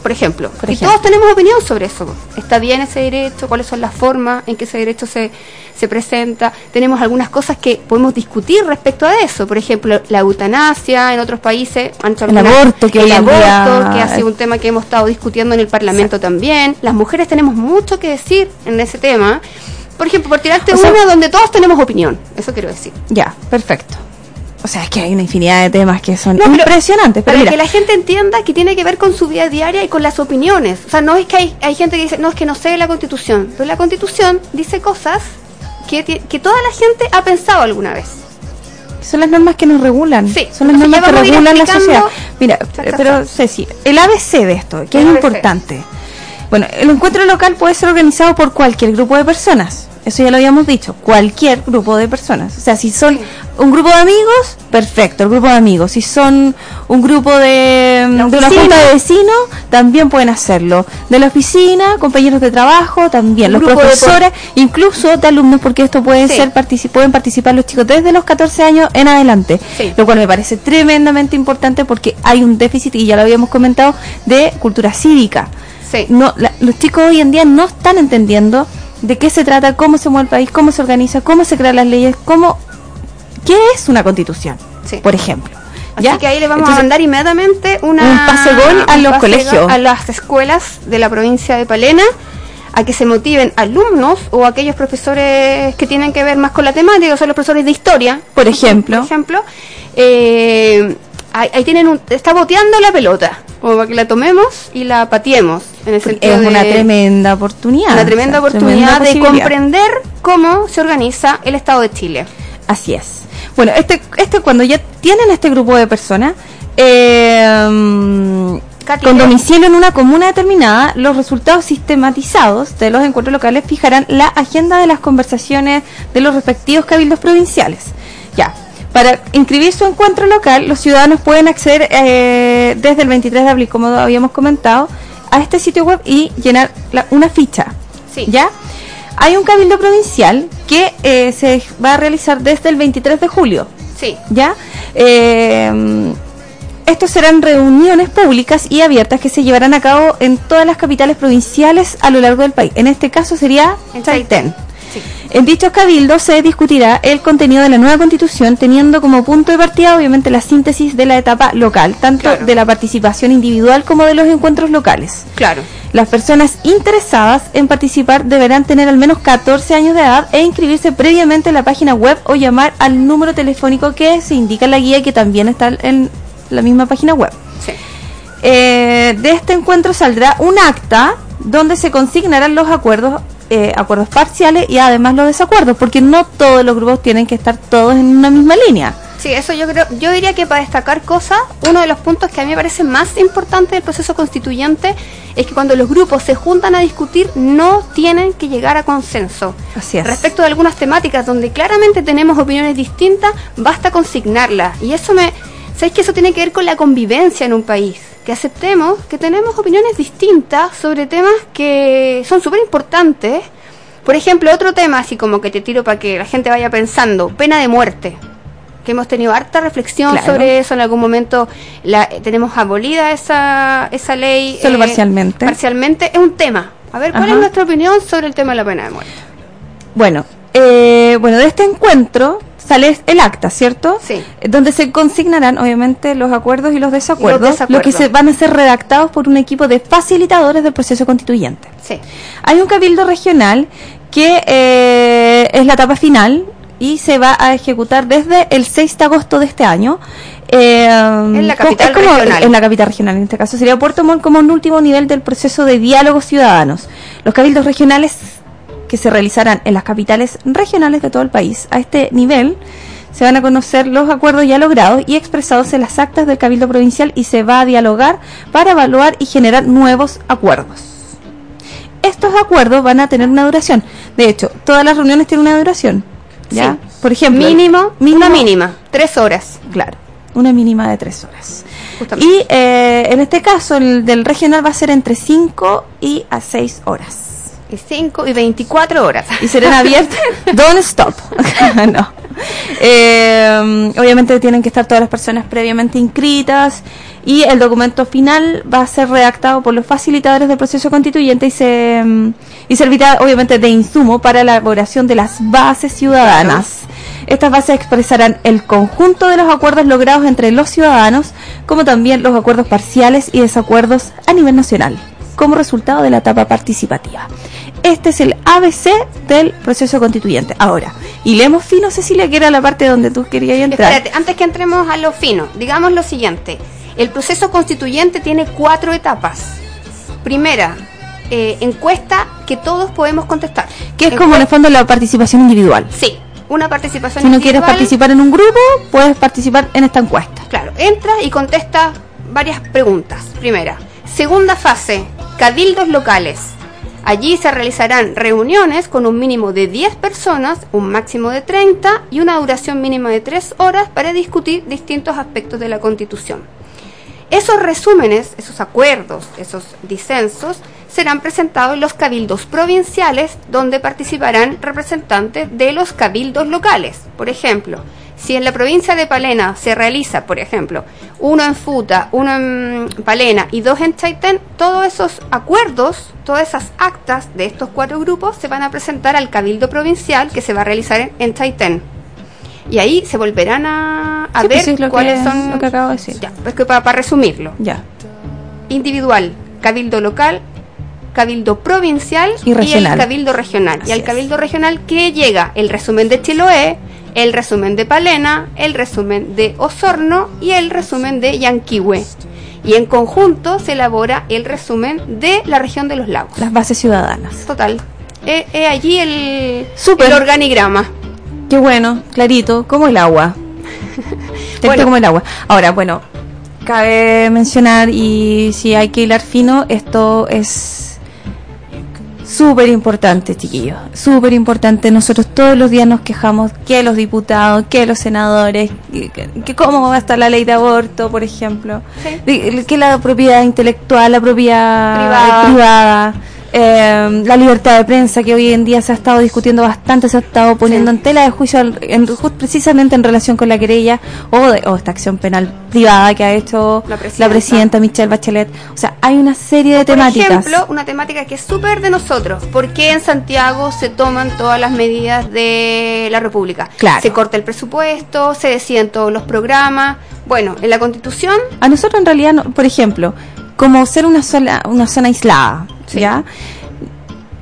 Por ejemplo. Por y ejemplo. todos tenemos opinión sobre eso. ¿Está bien ese derecho? ¿Cuáles son las formas en que ese derecho se, se presenta? Tenemos algunas cosas que podemos discutir respecto a eso. Por ejemplo, la eutanasia en otros países. han hecho El aborto, que el hoy en aborto, día- que ha sido un tema que hemos estado discutiendo en el Parlamento también. Las mujeres tenemos mucho que decir en ese tema. Por ejemplo, por tirarte O sea- una donde todos tenemos opinión. Eso quiero decir. Ya, perfecto. O sea, es que hay una infinidad de temas que son No, pero impresionantes. Pero para mira, que la gente entienda que tiene que ver con su vida diaria y con las opiniones. O sea, no es que hay, hay gente que dice, no, es que no sé la constitución. Pero la constitución dice cosas que, que toda la gente ha pensado alguna vez. son las normas que nos regulan. Sí, son las normas que regulan la sociedad. Mira, pero. Ceci, el ABC de esto, que El es ABC. importante. Bueno, el encuentro local puede ser organizado por cualquier grupo de personas. Eso ya lo habíamos dicho, cualquier grupo de personas. O sea, si son un grupo de amigos, perfecto, el grupo de amigos. Si son un grupo de, de una junta de vecinos, también pueden hacerlo. De la oficina, compañeros de trabajo, también. Un Los grupo de profesores, incluso de alumnos, porque esto puede Sí. ser pueden participar los chicos desde los 14 años en adelante. Sí. Lo cual me parece tremendamente importante porque hay un déficit, y ya lo habíamos comentado, de cultura cívica. Sí. No, la- los chicos hoy en día no están entendiendo de qué se trata, cómo se mueve el país, cómo se organiza, cómo se crean las leyes, cómo qué es una constitución, Sí. por ejemplo. Así ¿Ya? que ahí le vamos Entonces, a mandar inmediatamente una, un pase gol a un los colegios. a las escuelas de la provincia de Palena a que se motiven alumnos o aquellos profesores que tienen que ver más con la temática, o son los profesores de historia, Por ejemplo. por ejemplo, eh, ahí, ahí tienen un, está boteando la pelota, como para que la tomemos y la patiemos. En el sentido es una de- tremenda oportunidad. una tremenda o sea, oportunidad tremenda de comprender cómo se organiza el Estado de Chile. Así es. Bueno, este, este cuando ya tienen este grupo de personas, eh, con domicilio en una comuna determinada, los resultados sistematizados de los encuentros locales fijarán la agenda de las conversaciones de los respectivos cabildos provinciales. Ya. Para inscribir su encuentro local, los ciudadanos pueden acceder eh, desde el 23 de abril, como habíamos comentado, a este sitio web y llenar la- una ficha. Sí. ¿Ya? Hay un cabildo provincial que eh, se va a realizar desde el 23 de julio. Sí. ¿Ya? Eh, estos serán reuniones públicas y abiertas que se llevarán a cabo en todas las capitales provinciales a lo largo del país. En este caso sería En Chaitén. Sí. En dichos cabildos se discutirá el contenido de la nueva constitución, teniendo como punto de partida, obviamente, la síntesis de la etapa local, tanto Claro. de la participación individual como de los encuentros locales. Claro. Las personas interesadas en participar deberán tener al menos 14 años de edad e inscribirse previamente en la página web o llamar al número telefónico que se indica en la guía que también está en la misma página web. Sí. Eh, de este encuentro saldrá un acta donde se consignarán los acuerdos, eh, acuerdos parciales y además los desacuerdos, porque no todos los grupos tienen que estar todos en una misma línea. Sí, eso yo creo, yo diría que para destacar cosas, uno de los puntos que a mí me parece más importante del proceso constituyente es que cuando los grupos se juntan a discutir no tienen que llegar a consenso. Así es. Respecto de algunas temáticas donde claramente tenemos opiniones distintas, basta consignarlas. Y eso me, ¿sabes que eso tiene que ver con la convivencia en un país? Que aceptemos que tenemos opiniones distintas sobre temas que son súper importantes. Por ejemplo, otro tema, así como que te tiro para que la gente vaya pensando, pena de muerte que hemos tenido harta reflexión Claro. sobre eso en algún momento la, eh, tenemos abolida esa, esa ley Solo parcialmente. parcialmente es un tema a ver cuál Ajá. es nuestra opinión sobre el tema de la pena de muerte Bueno, eh, bueno, de este encuentro sale el acta, ¿cierto? Sí. Donde se consignarán, obviamente, los acuerdos y los desacuerdos, desacuerdos. los que se van a ser redactados por un equipo de facilitadores del proceso constituyente. sí Hay un cabildo regional que eh, es la etapa final y se va a ejecutar desde el 6 de agosto de este año. Eh, En la capital como- regional. En la capital regional, en este caso sería Puerto Montt como un último nivel del proceso de diálogo ciudadanos. Los cabildos regionales que se realizarán en las capitales regionales de todo el país. A este nivel se van a conocer los acuerdos ya logrados y expresados en las actas del cabildo provincial y se va a dialogar para evaluar y generar nuevos acuerdos. Estos acuerdos van a tener una duración. De hecho, todas las reuniones tienen una duración. ¿ya? Sí. Por ejemplo, mínimo, mínimo- una mínima tres horas Claro, una mínima de tres horas. justamente Y eh, en este caso, el del regional va a ser entre 5 y a 6 horas. Y 5 y 24 horas. Y serán abiertas. Don't stop. no. Eh, obviamente tienen que estar todas las personas previamente inscritas y el documento final va a ser redactado por los facilitadores del proceso constituyente y se y servirá obviamente de insumo para la elaboración de las bases ciudadanas. Estas bases expresarán el conjunto de los acuerdos logrados entre los ciudadanos, como también los acuerdos parciales y desacuerdos a nivel nacional, como resultado de la etapa participativa. Este es el ABC del proceso constituyente. Ahora, y leemos fino, Cecilia, que era la parte donde tú querías entrar. Espérate, antes que entremos a lo fino, digamos lo siguiente. El proceso constituyente tiene cuatro etapas. Primera, eh, encuesta que todos podemos contestar. Que es como en el fondo la participación individual. Sí, una participación Si no quieres individual. participar en un grupo, puedes participar en esta encuesta. Claro, entra y contesta varias preguntas. Primera. Segunda fase, cabildos locales. Allí se realizarán reuniones con un mínimo de 10 personas, un máximo de 30 y una duración mínima de 3 horas para discutir distintos aspectos de la Constitución. Esos resúmenes, esos acuerdos, esos disensos, serán presentados en los cabildos provinciales donde participarán representantes de los cabildos locales. Por ejemplo, si en la provincia de Palena se realiza, por ejemplo, uno en Futa, uno en Palena y dos en Chaitén, todos esos acuerdos, todas esas actas de estos cuatro grupos se van a presentar al cabildo provincial que se va a realizar en, en Chaitén. Y ahí se volverán a, a Sí, ver pues sí, lo cuáles que- son lo que acabo de decir. Ya, es que para, para resumirlo. Ya. Individual, cabildo local, cabildo provincial Y el cabildo regional. y al cabildo regional que llega el resumen de Chiloé, el resumen de Palena, el resumen de Osorno y el resumen de Yanquihue. Y en conjunto se elabora el resumen de la región de los lagos. Las bases ciudadanas. Total. Es allí el, Súper. el organigrama. Qué bueno, clarito, como el agua. Bueno. como el agua. Ahora, bueno, cabe mencionar y si hay que hilar fino, esto es súper importante, chiquillos. Súper importante. Nosotros todos los días nos quejamos que los diputados, que los senadores, que, cómo va a estar la ley de aborto, por ejemplo. Que la propiedad intelectual, la propiedad Privada. privada, eh, la libertad de prensa que hoy en día se ha estado discutiendo bastante, se ha estado poniendo en tela de juicio al- en- precisamente en relación con la querella o, de- o esta acción penal privada que ha hecho La la presidenta. Michelle Bachelet. O sea, hay una serie de Por temáticas. ejemplo, una temática que es súper de nosotros. ¿Por qué en Santiago se toman todas las medidas de la República? Claro. Se corta el presupuesto, se deciden todos los programas. Bueno, en la Constitución, A nosotros en realidad, no- por ejemplo, como ser una sola, una zona aislada, ¿ya?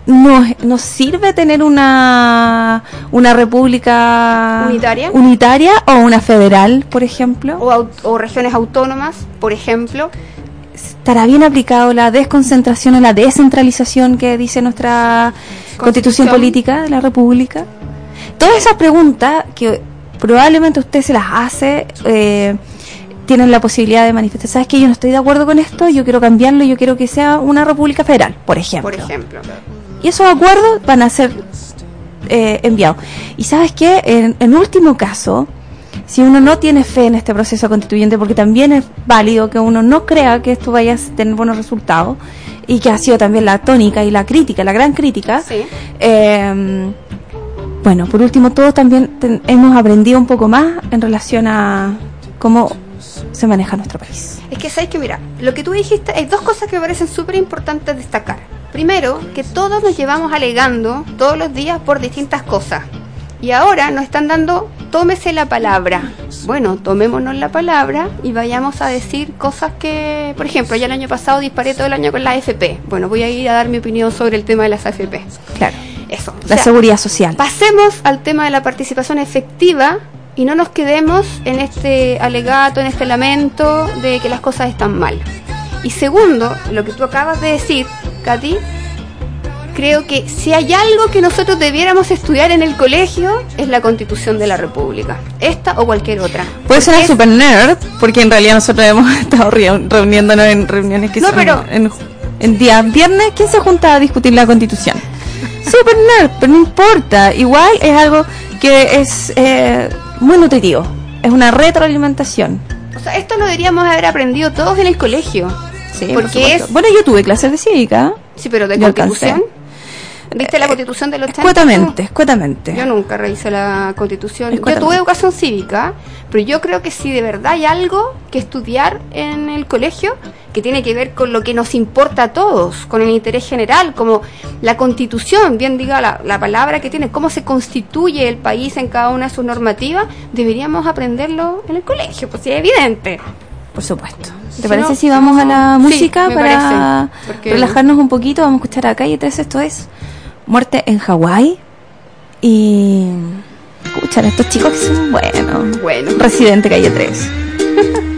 Nos, nos sirve tener una una república Unitaria. unitaria o una federal, por ejemplo. o, o regiones autónomas, por ejemplo. ¿Estará bien aplicado la desconcentración o la descentralización que dice nuestra constitución, Constitución. política de la República? Todas esas preguntas que probablemente usted se las hace, eh, tienen la posibilidad de manifestar. ¿Sabes que yo no estoy de acuerdo con esto? Yo quiero cambiarlo, yo quiero que sea una república federal, por ejemplo. Por ejemplo. Y esos acuerdos van a ser eh, enviados. Y sabes qué, en, en último caso, si uno no tiene fe en este proceso constituyente, porque también es válido que uno no crea que esto vaya a tener buenos resultados, y que ha sido también la tónica y la crítica, la gran crítica, eh, bueno, por último, todos también ten- hemos aprendido un poco más en relación a cómo se maneja nuestro país. Es que sabes que, mira, lo que tú dijiste, hay dos cosas que me parecen súper importantes destacar. Primero, que todos nos llevamos alegando todos los días por distintas cosas. Y ahora nos están dando, tómese la palabra. Bueno, tomémonos la palabra y vayamos a decir cosas que, por ejemplo, ya el año pasado disparé todo el año con la AFP. Bueno, voy a ir a dar mi opinión sobre el tema de las AFP. Claro. Eso. o La sea, seguridad social. Pasemos al tema de la participación efectiva y no nos quedemos en este alegato, en este lamento de que las cosas están mal. Y segundo, lo que tú acabas de decir, Katy, creo que si hay algo que nosotros debiéramos estudiar en el colegio es la Constitución de la República, esta o cualquier otra. Puede es- super nerd, porque en realidad nosotros hemos estado reu- reuniéndonos en reuniones que No, son pero- en, en días viernes. ¿Quién se junta a discutir la constitución? Super nerd, pero no importa. Igual es algo que es eh, muy nutritivo. Es una retroalimentación. O sea, esto lo deberíamos haber aprendido todos en el colegio. Sí, por porque es... Bueno, yo tuve clases de cívica. Sí, pero de Yo. Constitución. ¿Viste la constitución del 80? Escuetamente, escuetamente. Yo nunca revisé la constitución. Yo Escuetamente. tuve educación cívica, pero yo creo que si de verdad hay algo que estudiar en el colegio que tiene que ver con lo que nos importa a todos, con el interés general, como la constitución, bien diga la, la palabra que tiene, cómo se constituye el país en cada una de sus normativas, deberíamos aprenderlo en el colegio, pues sí, es evidente. Por supuesto. ¿Te Si parece no, si vamos a la música para parece, porque- relajarnos un poquito? Vamos a escuchar a Calle 13, esto es Muerte en Hawái. Y escuchar a estos chicos que son buenos. Bueno. Residente Calle 3.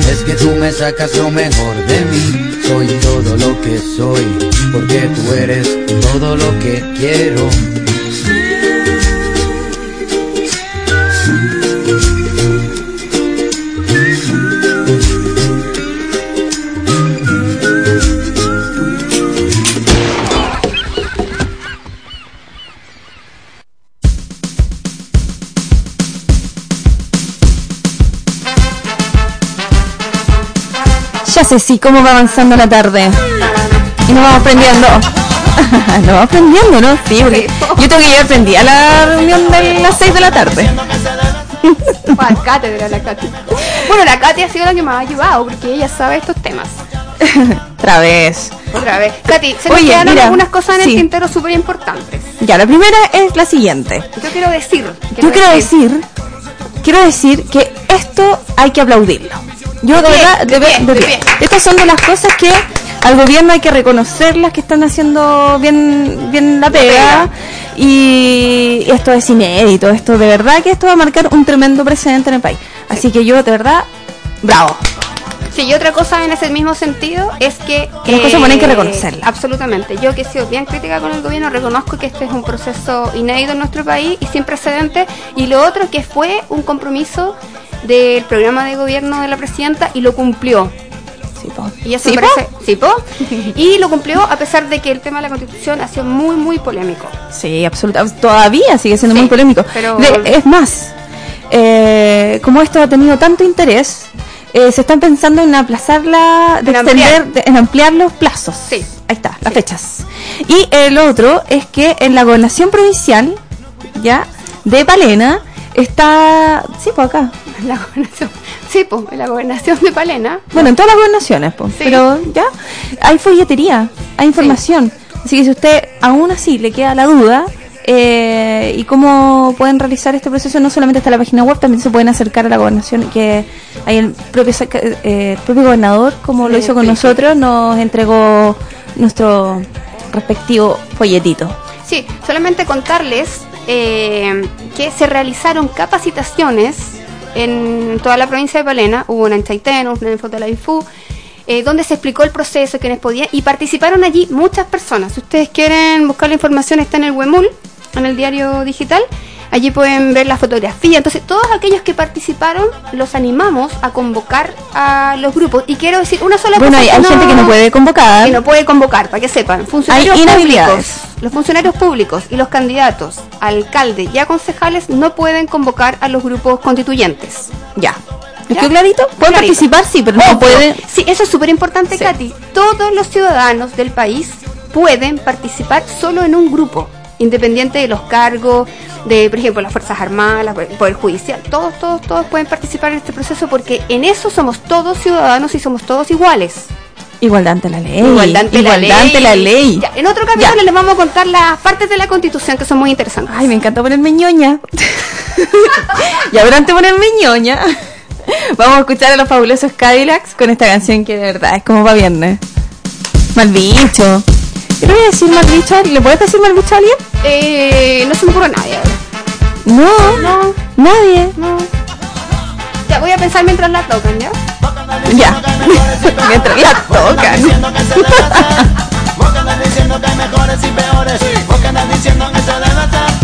Es que tú me sacas lo mejor de mí. Soy todo lo que soy, porque tú eres todo lo que quiero. Sí, cómo va avanzando la tarde. Y nos vamos aprendiendo. nos vamos aprendiendo, ¿no? Sí, porque yo tengo que llegar prendida a la reunión de las 6 de la tarde. Ah, cátedra, la Katy. Bueno, la Katy ha sido la que me ha ayudado porque ella sabe estos temas. Otra vez. Otra vez. Katy, se nos Oye, quedaron mira, algunas cosas en el sí. tintero súper importantes. Ya, la primera es la siguiente. Yo quiero decir. Yo quiero decir, quiero decir que esto hay que aplaudirlo. Yo de, De pie, verdad, de de, ver- pie, de de pie. Estas son de las cosas que al gobierno hay que reconocerlas que están haciendo bien, bien la pega. Y esto es inédito, esto de verdad que esto va a marcar un tremendo precedente en el país. Así que yo de verdad, bravo. Sí, y otra cosa en ese mismo sentido es que... Las cosas buenas hay que reconocerlas. Absolutamente. Yo que he sido bien crítica con el gobierno, reconozco que este es un proceso inédito en nuestro país y sin precedentes. Y lo otro que fue un compromiso del programa de gobierno de la presidenta y lo cumplió. Y eso ¿Sí, me po? parece... ¿Sí, po? Y lo cumplió a pesar de que el tema de la constitución ha sido muy, muy polémico. Sí, absolutamente. Todavía sigue siendo muy polémico. pero- De- es más, eh, como esto ha tenido tanto interés, eh, se están pensando en aplazarla, de En extender, ampliar. de- en ampliar los plazos. Sí. Ahí está, las fechas. Y el otro es que en la gobernación provincial, ya, de Palena, está, sí, por acá, la gobernación. Sí, pues, en la gobernación de Palena. Bueno, en todas las gobernaciones, pues. Pero ya, hay folletería, hay información. Así que si usted aún así le queda la duda, eh, y cómo pueden realizar este proceso, no solamente está la página web, también se pueden acercar a la gobernación, que hay el propio, eh, el propio gobernador, como lo hizo con nosotros, nos entregó nuestro respectivo folletito. Sí, solamente contarles eh, que se realizaron capacitaciones en toda la provincia de Palena, hubo una en Chaitén, una en Foto de la Bifu, eh, donde se explicó el proceso, quienes podían, y participaron allí muchas personas. Si ustedes quieren buscar la información, está en el Wemul, en el diario digital. Allí pueden ver la fotografía. Entonces, todos aquellos que participaron, los animamos a convocar a los grupos. Y quiero decir una sola Bueno, cosa. hay, hay gente que no puede convocar. Que no puede convocar, para que sepan. Funcionarios Hay públicos, los funcionarios públicos y los candidatos, a alcalde y a concejales no pueden convocar a los grupos constituyentes. Ya. ¿Les quedó clarito? Pueden Clarito. participar, sí, pero no Ojo, pueden. Sí, eso es súper importante, Katy. Todos los ciudadanos del país pueden participar solo en un grupo, independiente de los cargos, de, por ejemplo, las Fuerzas Armadas, la- el Poder Judicial. Todos, todos, todos pueden participar en este proceso porque en eso somos todos ciudadanos y somos todos iguales. Igualdad ante la ley. Igualdad ante la ley. ante la ley. Ya, en otro capítulo les vamos a contar las partes de la Constitución que son muy interesantes. Ay, me encanta ponerme ñoña. y ahora antes de ponerme ñoña, vamos a escuchar a los fabulosos Cadillacs con esta canción que de verdad es como para viernes. Mal bicho. ¿Qué le voy a decir mal bicho? ¿Le puedes decir mal bicho a alguien? Eh, no se me ocurre a nadie ahora. No, No. nadie. No. Ya voy a pensar mientras la tocan, ¿ya? Ya. Mientras la tocan. Vos que andas diciendo que hay mejores y peores Vos que andas diciendo que se debe hacer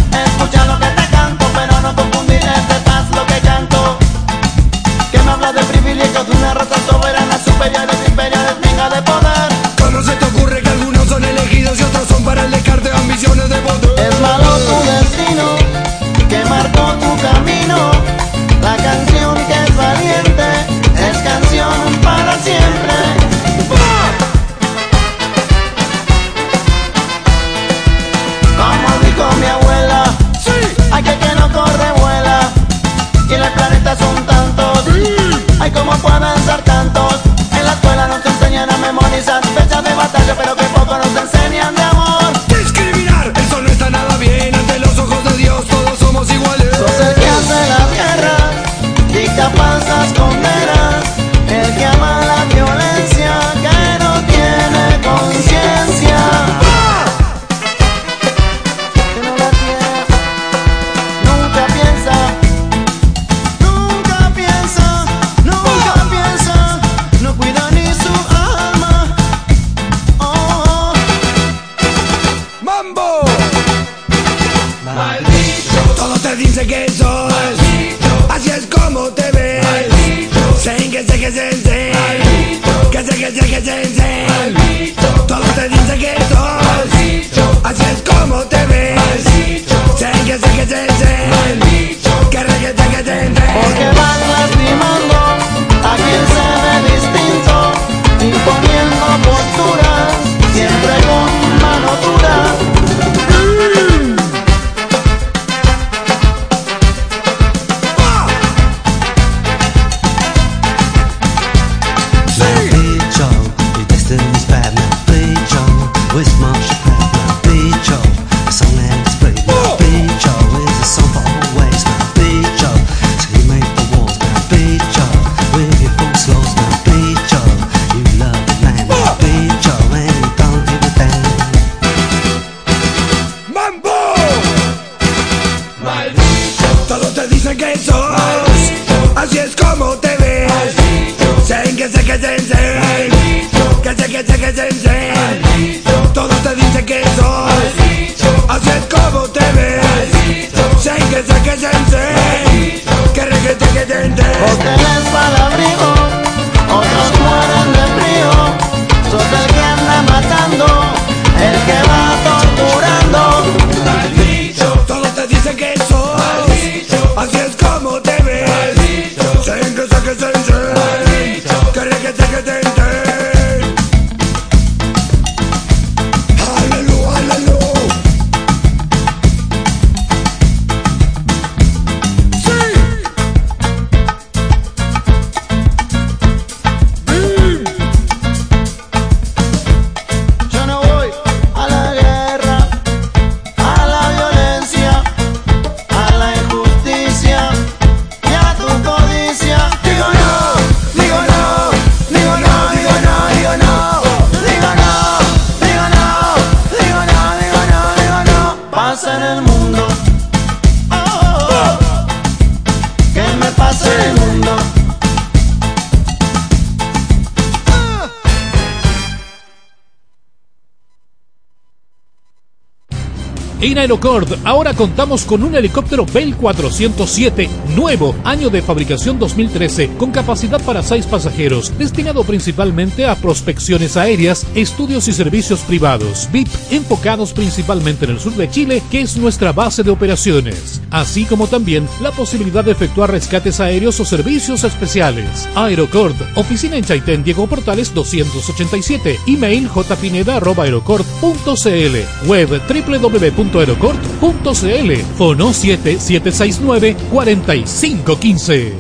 Aerocord ahora contamos con un helicóptero Bell 407 nuevo, año de fabricación 2013, con capacidad para seis pasajeros, destinado principalmente a prospecciones aéreas, estudios y servicios privados, VIP, enfocados principalmente en el sur de Chile, que es nuestra base de operaciones, así como también la posibilidad de efectuar rescates aéreos o servicios especiales. Aerocord, oficina en Chaitén, Diego Portales 287, email jpineda.aerocord.cl, web www aerocorp.cl, fono 7769-4515.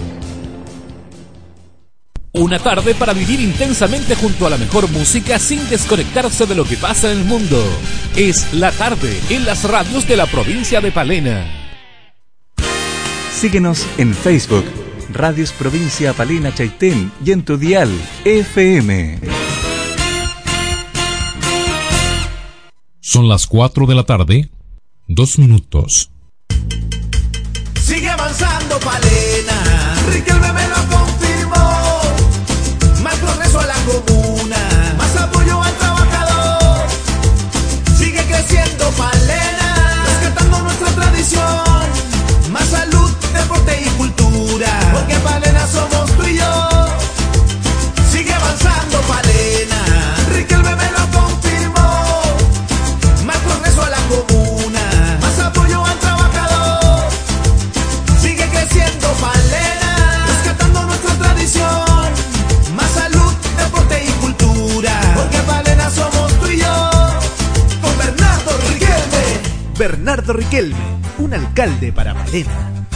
Una tarde para vivir intensamente junto a la mejor música sin desconectarse de lo que pasa en el mundo. Es la tarde en las radios de la provincia de Palena. Síguenos en Facebook, Radios Provincia Palena Chaitén y en tu dial FM. Son las 4 de la tarde, dos minutos. Sigue avanzando Palena, Riquelme Bernardo Riquelme, un alcalde para Palena.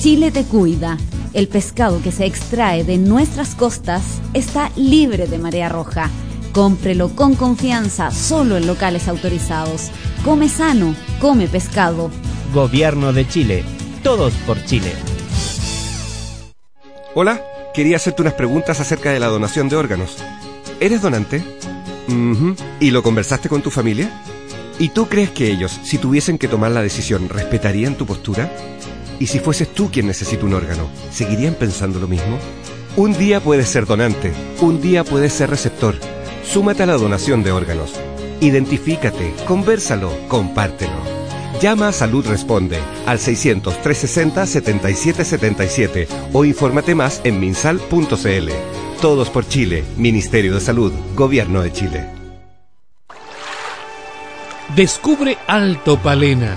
Chile te cuida. El pescado que se extrae de nuestras costas está libre de marea roja. Cómprelo con confianza solo en locales autorizados. Come sano, come pescado. Gobierno de Chile. Todos por Chile. Hola, quería hacerte unas preguntas acerca de la donación de órganos. ¿Eres donante? ¿Y lo conversaste con tu familia? ¿Y tú crees que ellos, si tuviesen que tomar la decisión, respetarían tu postura? ¿Y si fueses tú quien necesita un órgano, seguirían pensando lo mismo? Un día puedes ser donante, un día puedes ser receptor. Súmate a la donación de órganos. Identifícate, conversalo, compártelo. Llama a Salud Responde al 600-360-7777 o infórmate más en minsal.cl. Todos por Chile, Ministerio de Salud, Gobierno de Chile. Descubre Alto Palena.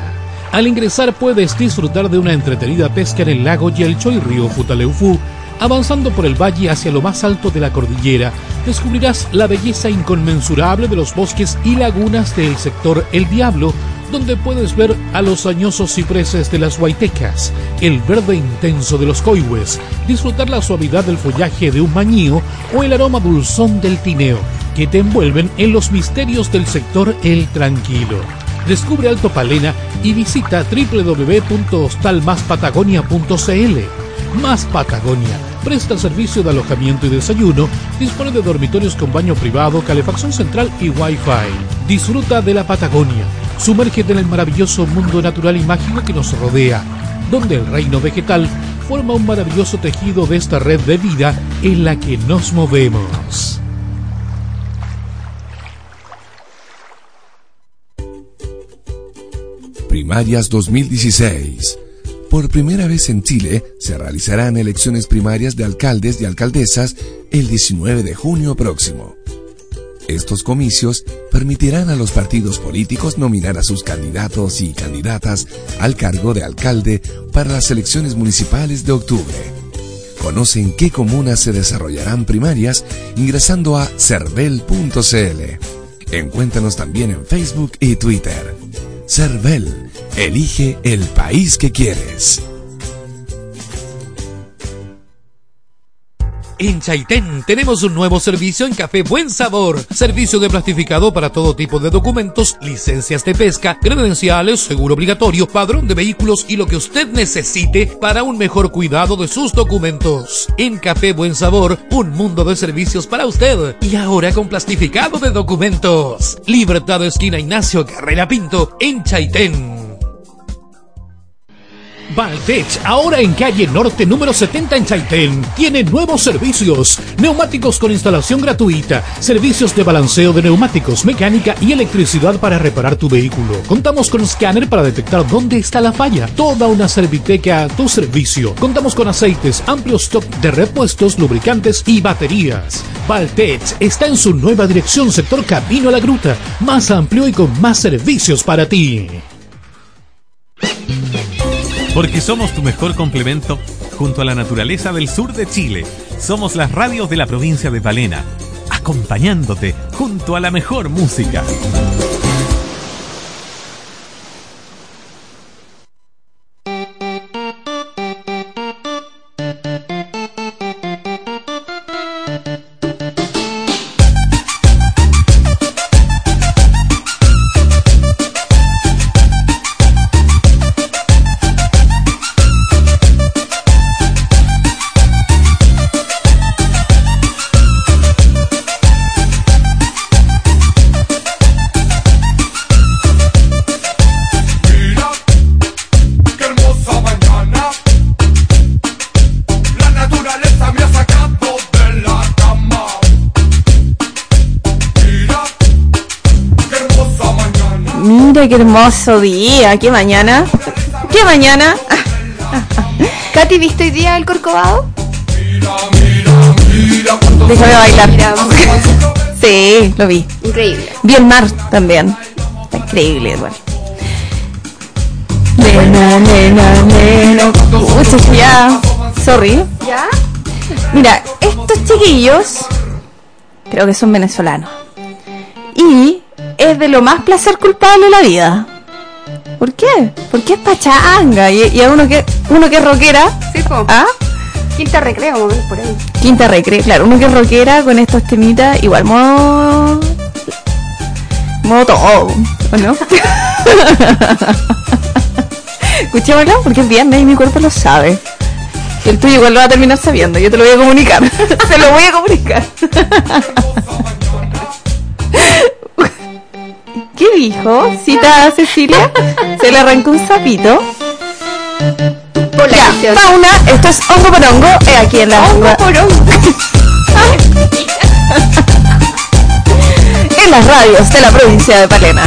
Al ingresar puedes disfrutar de una entretenida pesca en el lago Yelcho y río Futaleufú. Avanzando por el valle hacia lo más alto de la cordillera, descubrirás la belleza inconmensurable de los bosques y lagunas del sector El Diablo, donde puedes ver a los añosos cipreses de las huaytecas, el verde intenso de los coihues, disfrutar la suavidad del follaje de un mañío o el aroma dulzón del tineo, que te envuelven en los misterios del sector El Tranquilo. Descubre Alto Palena y visita www.hostalmaspatagonia.cl. Más Patagonia presta servicio de alojamiento y desayuno, dispone de dormitorios con baño privado, calefacción central y Wi-Fi. Disfruta de la Patagonia, sumérgete en el maravilloso mundo natural y mágico que nos rodea, donde el reino vegetal forma un maravilloso tejido de esta red de vida en la que nos movemos. Primarias 2016. Por primera vez en Chile se realizarán elecciones primarias de alcaldes y alcaldesas el 19 de junio próximo. Estos comicios permitirán a los partidos políticos nominar a sus candidatos y candidatas al cargo de alcalde para las elecciones municipales de octubre. Conoce en qué comunas se desarrollarán primarias ingresando a cervel.cl. Encuéntranos también en Facebook y Twitter. Cervel, elige el país que quieres. En Chaitén tenemos un nuevo servicio en Café Buen Sabor. Servicio de plastificado para todo tipo de documentos, licencias de pesca, credenciales, seguro obligatorio, padrón de vehículos y lo que usted necesite para un mejor cuidado de sus documentos. En Café Buen Sabor, un mundo de servicios para usted. Y ahora con plastificado de documentos. Libertad esquina Ignacio Carrera Pinto en Chaitén. Valtech, ahora en calle Norte número 70 en Chaitén, tiene nuevos servicios. Neumáticos con instalación gratuita, servicios de balanceo de neumáticos, mecánica y electricidad para reparar tu vehículo. Contamos con escáner para detectar dónde está la falla. Toda una serviteca a tu servicio. Contamos con aceites, amplio stock de repuestos, lubricantes y baterías. Valtech está en su nueva dirección sector Camino a la Gruta, más amplio y con más servicios para ti. Porque somos tu mejor complemento junto a la naturaleza del sur de Chile. Somos las radios de la provincia de Palena, acompañándote junto a la mejor música. Hermoso día, qué mañana. ¿Qué mañana? Katy, ¿viste hoy día el Corcovado? Déjame bailar. Sí, lo vi. Increíble. Vi el mar también. Está increíble, igual. Nena, nena, nena. Ya. Sorry. ¿Ya? Mira, estos chiquillos creo que son venezolanos. Y es de lo más placer culpable de la vida. ¿Por qué? Porque es pachanga y, y a uno que uno que es rockera. Sí, po. ¿Ah? Quinta recreo, vamos a ver por ahí. Quinta recre, claro, uno que es rockera con estos temitas, igual modo. modo todo, ¿o no? Escuchémoslo porque es viernes y mi cuerpo lo sabe. El tuyo igual lo va a terminar sabiendo, yo te lo voy a comunicar. Se lo voy a comunicar. dijo? ¿Cita a Cecilia? ¿Se le arrancó un sapito? ya, fauna, esto es hongo por hongo, eh, aquí en la hongo por en las radios de la provincia de Palena.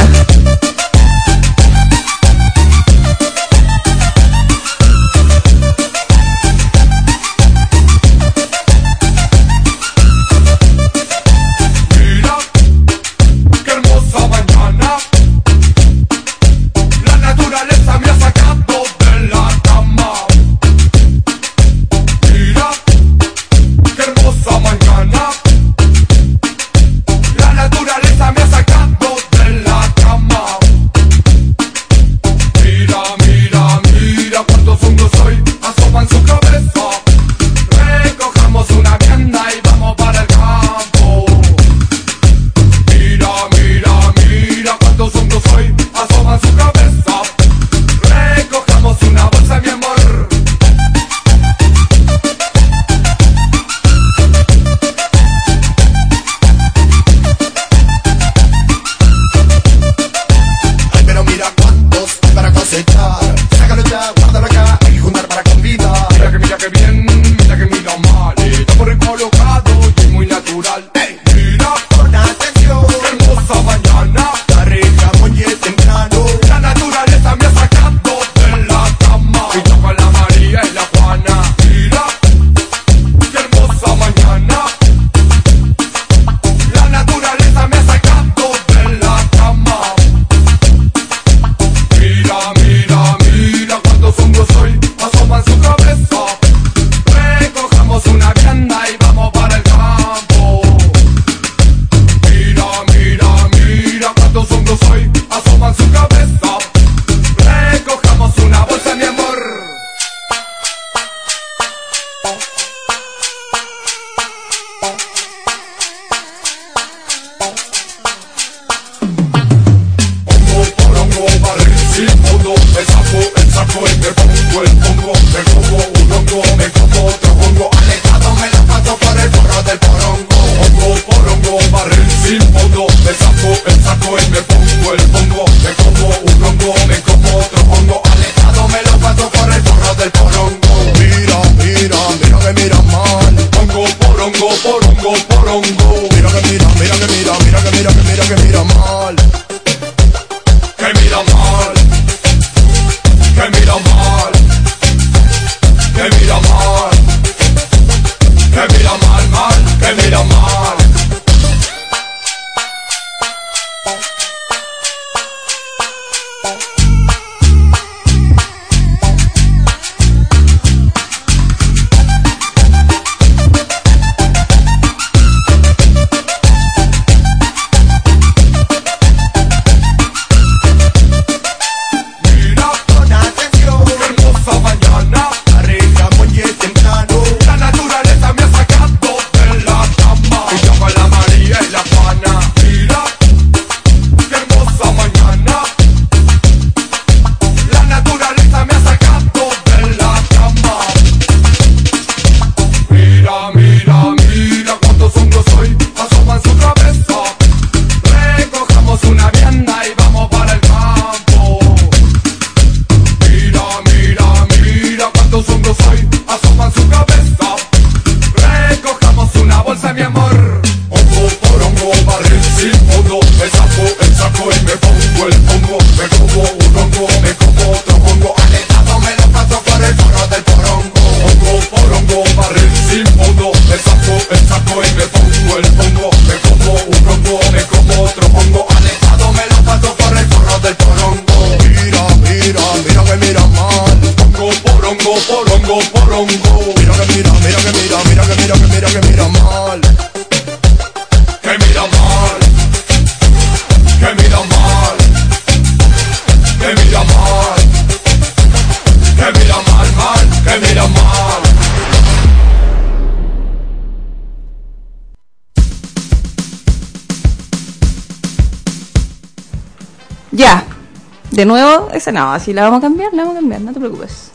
Esa no, si la vamos a cambiar, la vamos a cambiar, no te preocupes.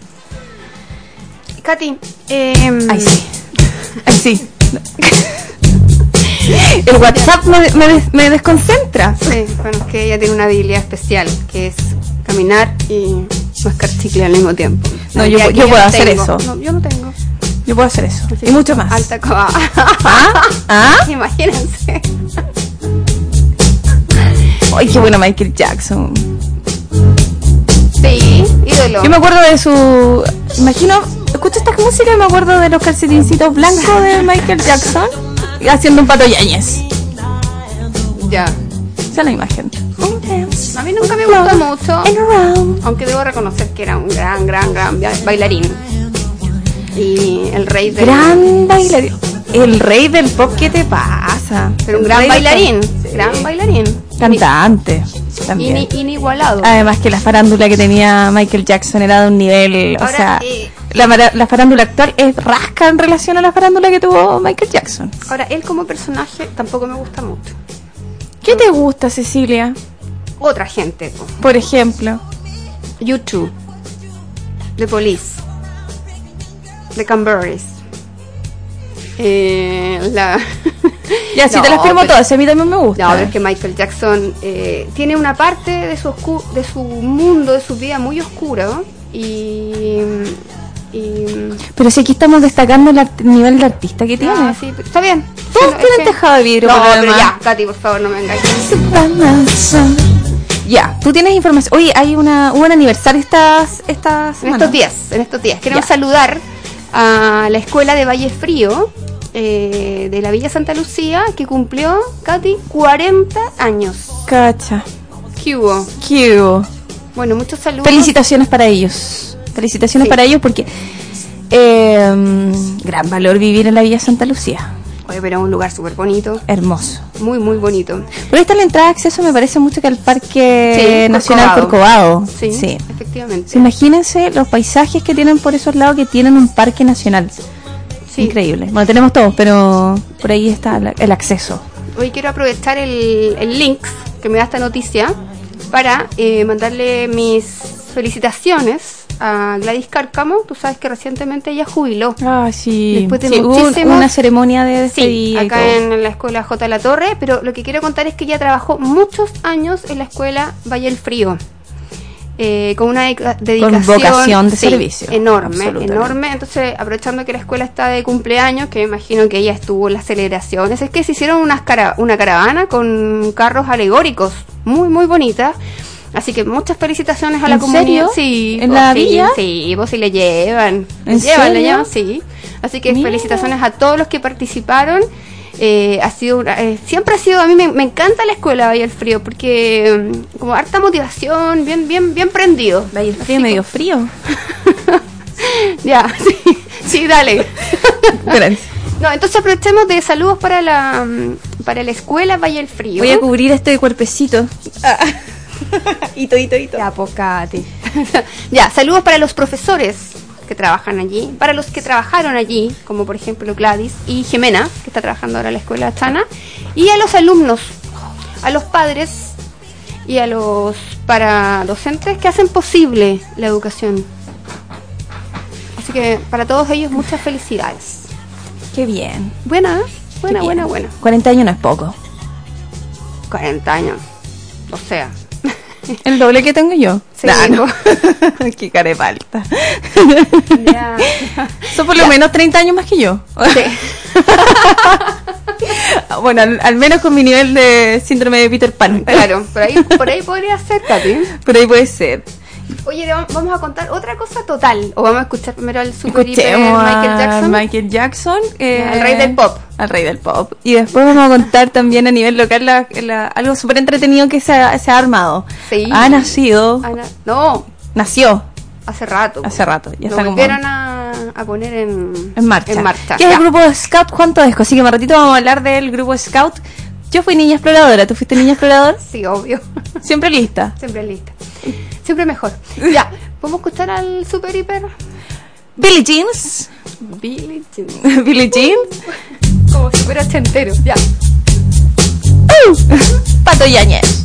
Katy, eh, Ay, sí. Ay, sí. El WhatsApp me, me des- me desconcentra. Sí, bueno, es que ella tiene una habilidad especial, que es caminar y mascar chicle al mismo tiempo. No, yo- yo puedo no hacer tengo. eso. No, yo no tengo. Yo puedo hacer eso. Y mucho más. Alta co- ¿Ah? Imagínense. Ay, qué bueno Michael Jackson. Yo me acuerdo de su. Imagino, escucho esta música y me acuerdo de los calcetincitos blancos de Michael Jackson haciendo un pato yañez. Ya. Esa es la imagen. A mí nunca me gustó mucho, aunque debo reconocer que era un gran, gran, gran ba- bailarín. Y el rey del... Gran bailarín. El rey del pop, ¿qué te pasa? Pero un gran bailarín, gran bailarín. Cantante. También. Inigualado. Además que la farándula que tenía Michael Jackson era de un nivel, o sea, eh, la, farándula actual es rasca en relación a la farándula que tuvo Michael Jackson. Ahora, él como personaje tampoco me gusta mucho. ¿Qué te gusta, Cecilia? Otra gente, po. Por ejemplo. YouTube, The Police, The Canberries. Eh, la... Ya, si te las firmo pero- todas, a mí también me gusta. No, pero es que Michael Jackson eh, tiene una parte de su, oscu- de su mundo, de su vida muy oscura. Y. y Pero si aquí estamos destacando el nivel de artista que tiene. Ah, sí, está bien. Todos Sí, tienen que- tejado de vidrio. No, pero demás. ya, Katy, por favor, no me engañes. Ya, tú tienes información. Oye, hay una, hubo un aniversario estas, estas En estos días, en estos días. Queremos saludar a la escuela de Valle Frío eh, de la Villa Santa Lucía que cumplió, Katy, 40 años. Cacha. ¿Qué hubo? ¿Qué hubo? Bueno, muchos saludos. Felicitaciones para ellos. Felicitaciones Sí. para ellos porque eh, gran valor vivir en la Villa Santa Lucía. Oye, pero es un lugar súper bonito. Hermoso. Muy, muy bonito. Pero esta la entrada de acceso me parece mucho que al Parque Sí, Nacional Corcovado. Corcovado. Sí, efectivamente. Sí, Imagínense los paisajes que tienen por esos lados que tienen un parque nacional. Increíble. Bueno, tenemos todos, pero por ahí está la- el acceso. Hoy quiero aprovechar el, el link que me da esta noticia para eh, mandarle mis felicitaciones a Gladys Cárcamo. Tú sabes que recientemente ella jubiló. Ah, sí. Después de Sí, hubo muchísimos- una ceremonia de Sí, despedida. y acá en la escuela J. La Torre, pero lo que quiero contar es que ella trabajó muchos años en la escuela Valle el Frío. Eh, con una dedica- dedicación vocación de sí, servicio, enorme, enorme. Entonces, aprovechando que la escuela está de cumpleaños, que me imagino que ella estuvo en las celebraciones, es que se hicieron unas cara- una caravana con carros alegóricos, muy, muy bonitas. Así que muchas felicitaciones a la ¿En comunidad. serio? Sí, ¿En vos la sí, villa? Sí, vos sí le llevan. Le ¿En llevan, le serio? llevan, sí. Así que Mira. felicitaciones a todos los que participaron. Eh, ha sido una- eh, siempre ha sido a mí me, me encanta la escuela Valle del Frío porque mm, como harta motivación bien bien bien prendido Valle del Frío medio frío ya sí, sí dale no entonces aprovechemos de saludos para la mm, para la escuela Valle del Frío Voy a cubrir este cuerpecito. hito, hito, hito. Ya, pues, Katy. ya, saludos para los profesores que trabajan allí, para los que trabajaron allí, como por ejemplo Gladys y Jimena, que está trabajando ahora en la escuela Chana, y a los alumnos, a los padres y a los para docentes que hacen posible la educación. Así que para todos ellos muchas felicidades. Qué bien. Buena, buena, buena, buena. 40 años no es poco. 40 años. O sea, El doble que tengo yo. Sí, Nah, no. Qué cara de falta. Son por lo Ya. menos 30 años más que yo. bueno, al, al menos con mi nivel de síndrome de Peter Pan. Claro, por ahí, por ahí podría ser, Katy. Por ahí puede ser. Oye, va- vamos a contar otra cosa total. O vamos a escuchar primero al super hiper Michael Jackson. Michael Jackson, eh, Al rey del pop. Al rey del pop. Y después vamos a contar también a nivel local la- la- algo súper entretenido que se ha, se ha armado. Sí. Ha nacido. Ana- no, Nació hace rato. hace rato. Ya Lo está como volvieron a, a poner en, en marcha. En marcha. ¿Qué es el grupo Scout Juan Todesco? Así que más ratito vamos a hablar del grupo Scout. Yo fui niña exploradora. ¿Tú fuiste niña exploradora? Sí, obvio. Siempre lista. Siempre lista. Siempre mejor. Ya, ¿podemos escuchar al super hiper? Billy Jeans. Billy Jean. Billy Jeans. Como fuera ochentero. Ya. Pato Yañez.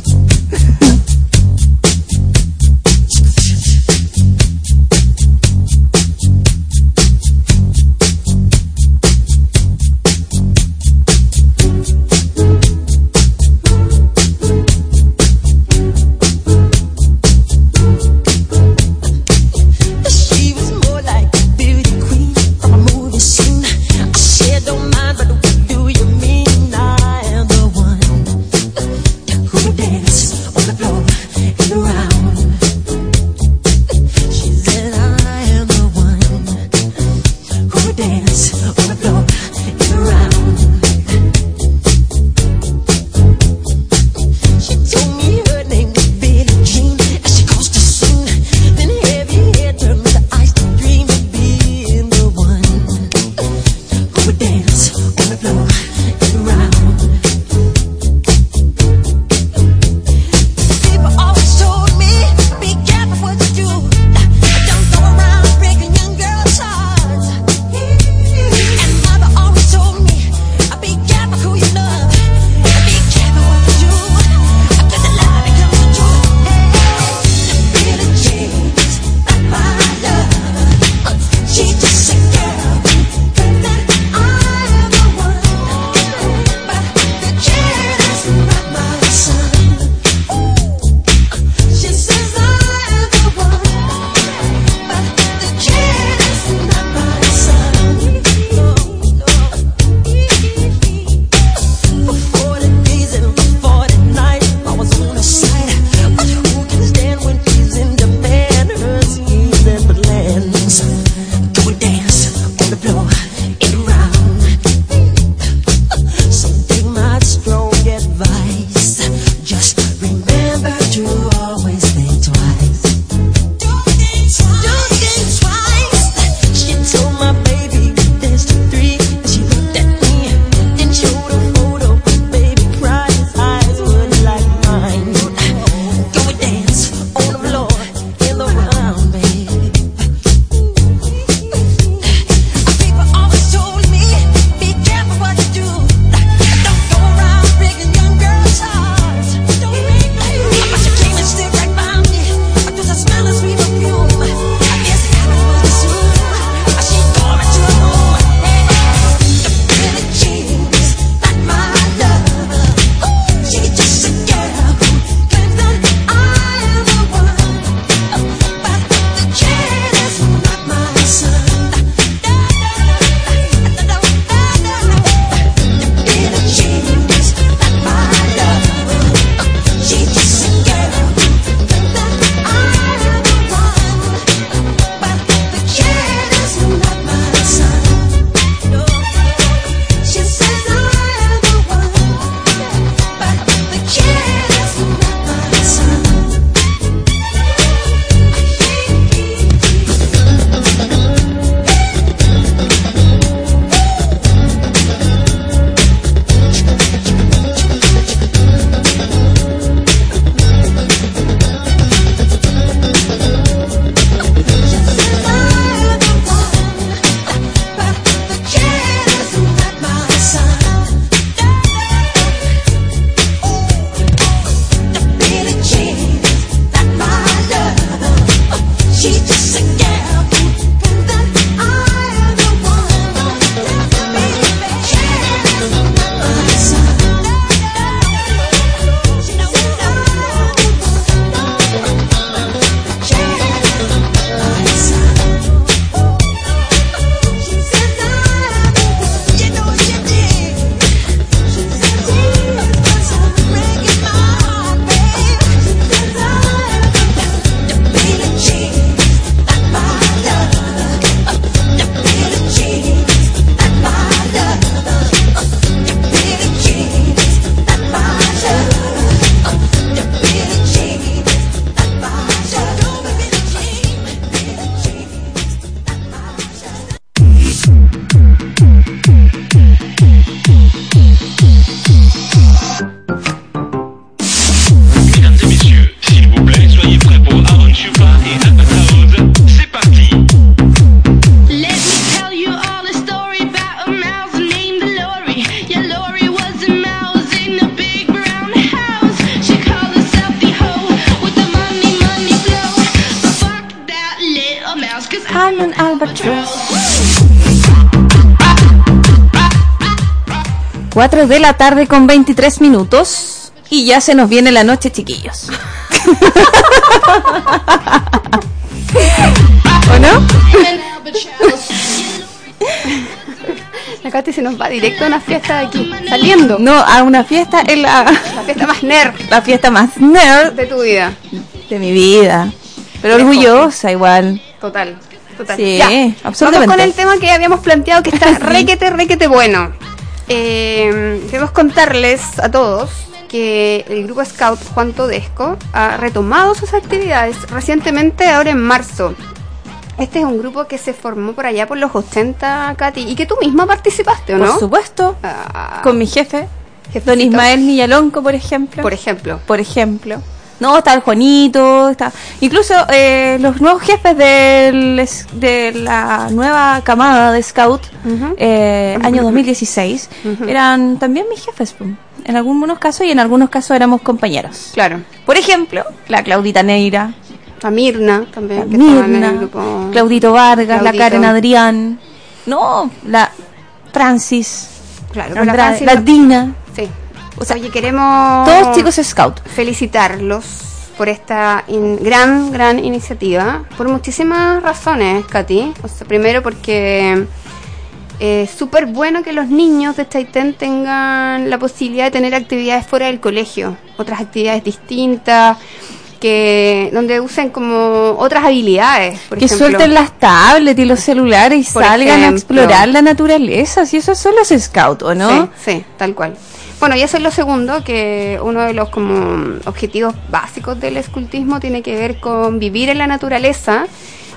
4 de la tarde con 23 minutos y ya se nos viene la noche, chiquillos. ¿O no? La Katy se nos va directo a una fiesta de aquí, saliendo. No, a una fiesta en la... La fiesta más nerd La fiesta más nerd de tu vida. de mi vida. Pero orgullosa igual. Total. Total. Sí, Ya, absolutamente. Vamos con el tema que habíamos planteado que está requete, requete bueno. Eh, queremos contarles a todos que el grupo Scout Juan Todesco ha retomado sus actividades recientemente, ahora en marzo. Este es un grupo que se formó por allá por los 80, Katy, y que tú misma participaste, ¿o no? Por supuesto. Ah, Con mi jefe, jefecito. don Ismael Millalonco, por ejemplo. Por ejemplo. Por ejemplo. No, está el Juanito, está... Incluso eh, los nuevos jefes del, de la nueva camada de Scout, eh, año 2016, eran también mis jefes, en algunos casos y en algunos casos éramos compañeros. Claro. Por ejemplo, la Claudita Neira, La Mirna también, la que estaba en el Mirna, grupo. Claudito Vargas, la. Karen Adrián, no, la Francis, Claro, la Francis Dina. Sí. Oye, queremos. Todos chicos Scout. Felicitarlos por esta in- gran, gran iniciativa. Por muchísimas razones, Katy. O sea, primero porque es súper bueno que los niños de Chaitén tengan la posibilidad de tener actividades fuera del colegio. Otras actividades distintas. Que, donde usen como otras habilidades. Por que ejemplo. suelten las tablets y los celulares y Por salgan a explorar la naturaleza. Si esos son los scouts, ¿o no? Sí, sí, tal cual. Bueno, y eso es lo segundo, que uno de los como objetivos básicos del escultismo tiene que ver con vivir en la naturaleza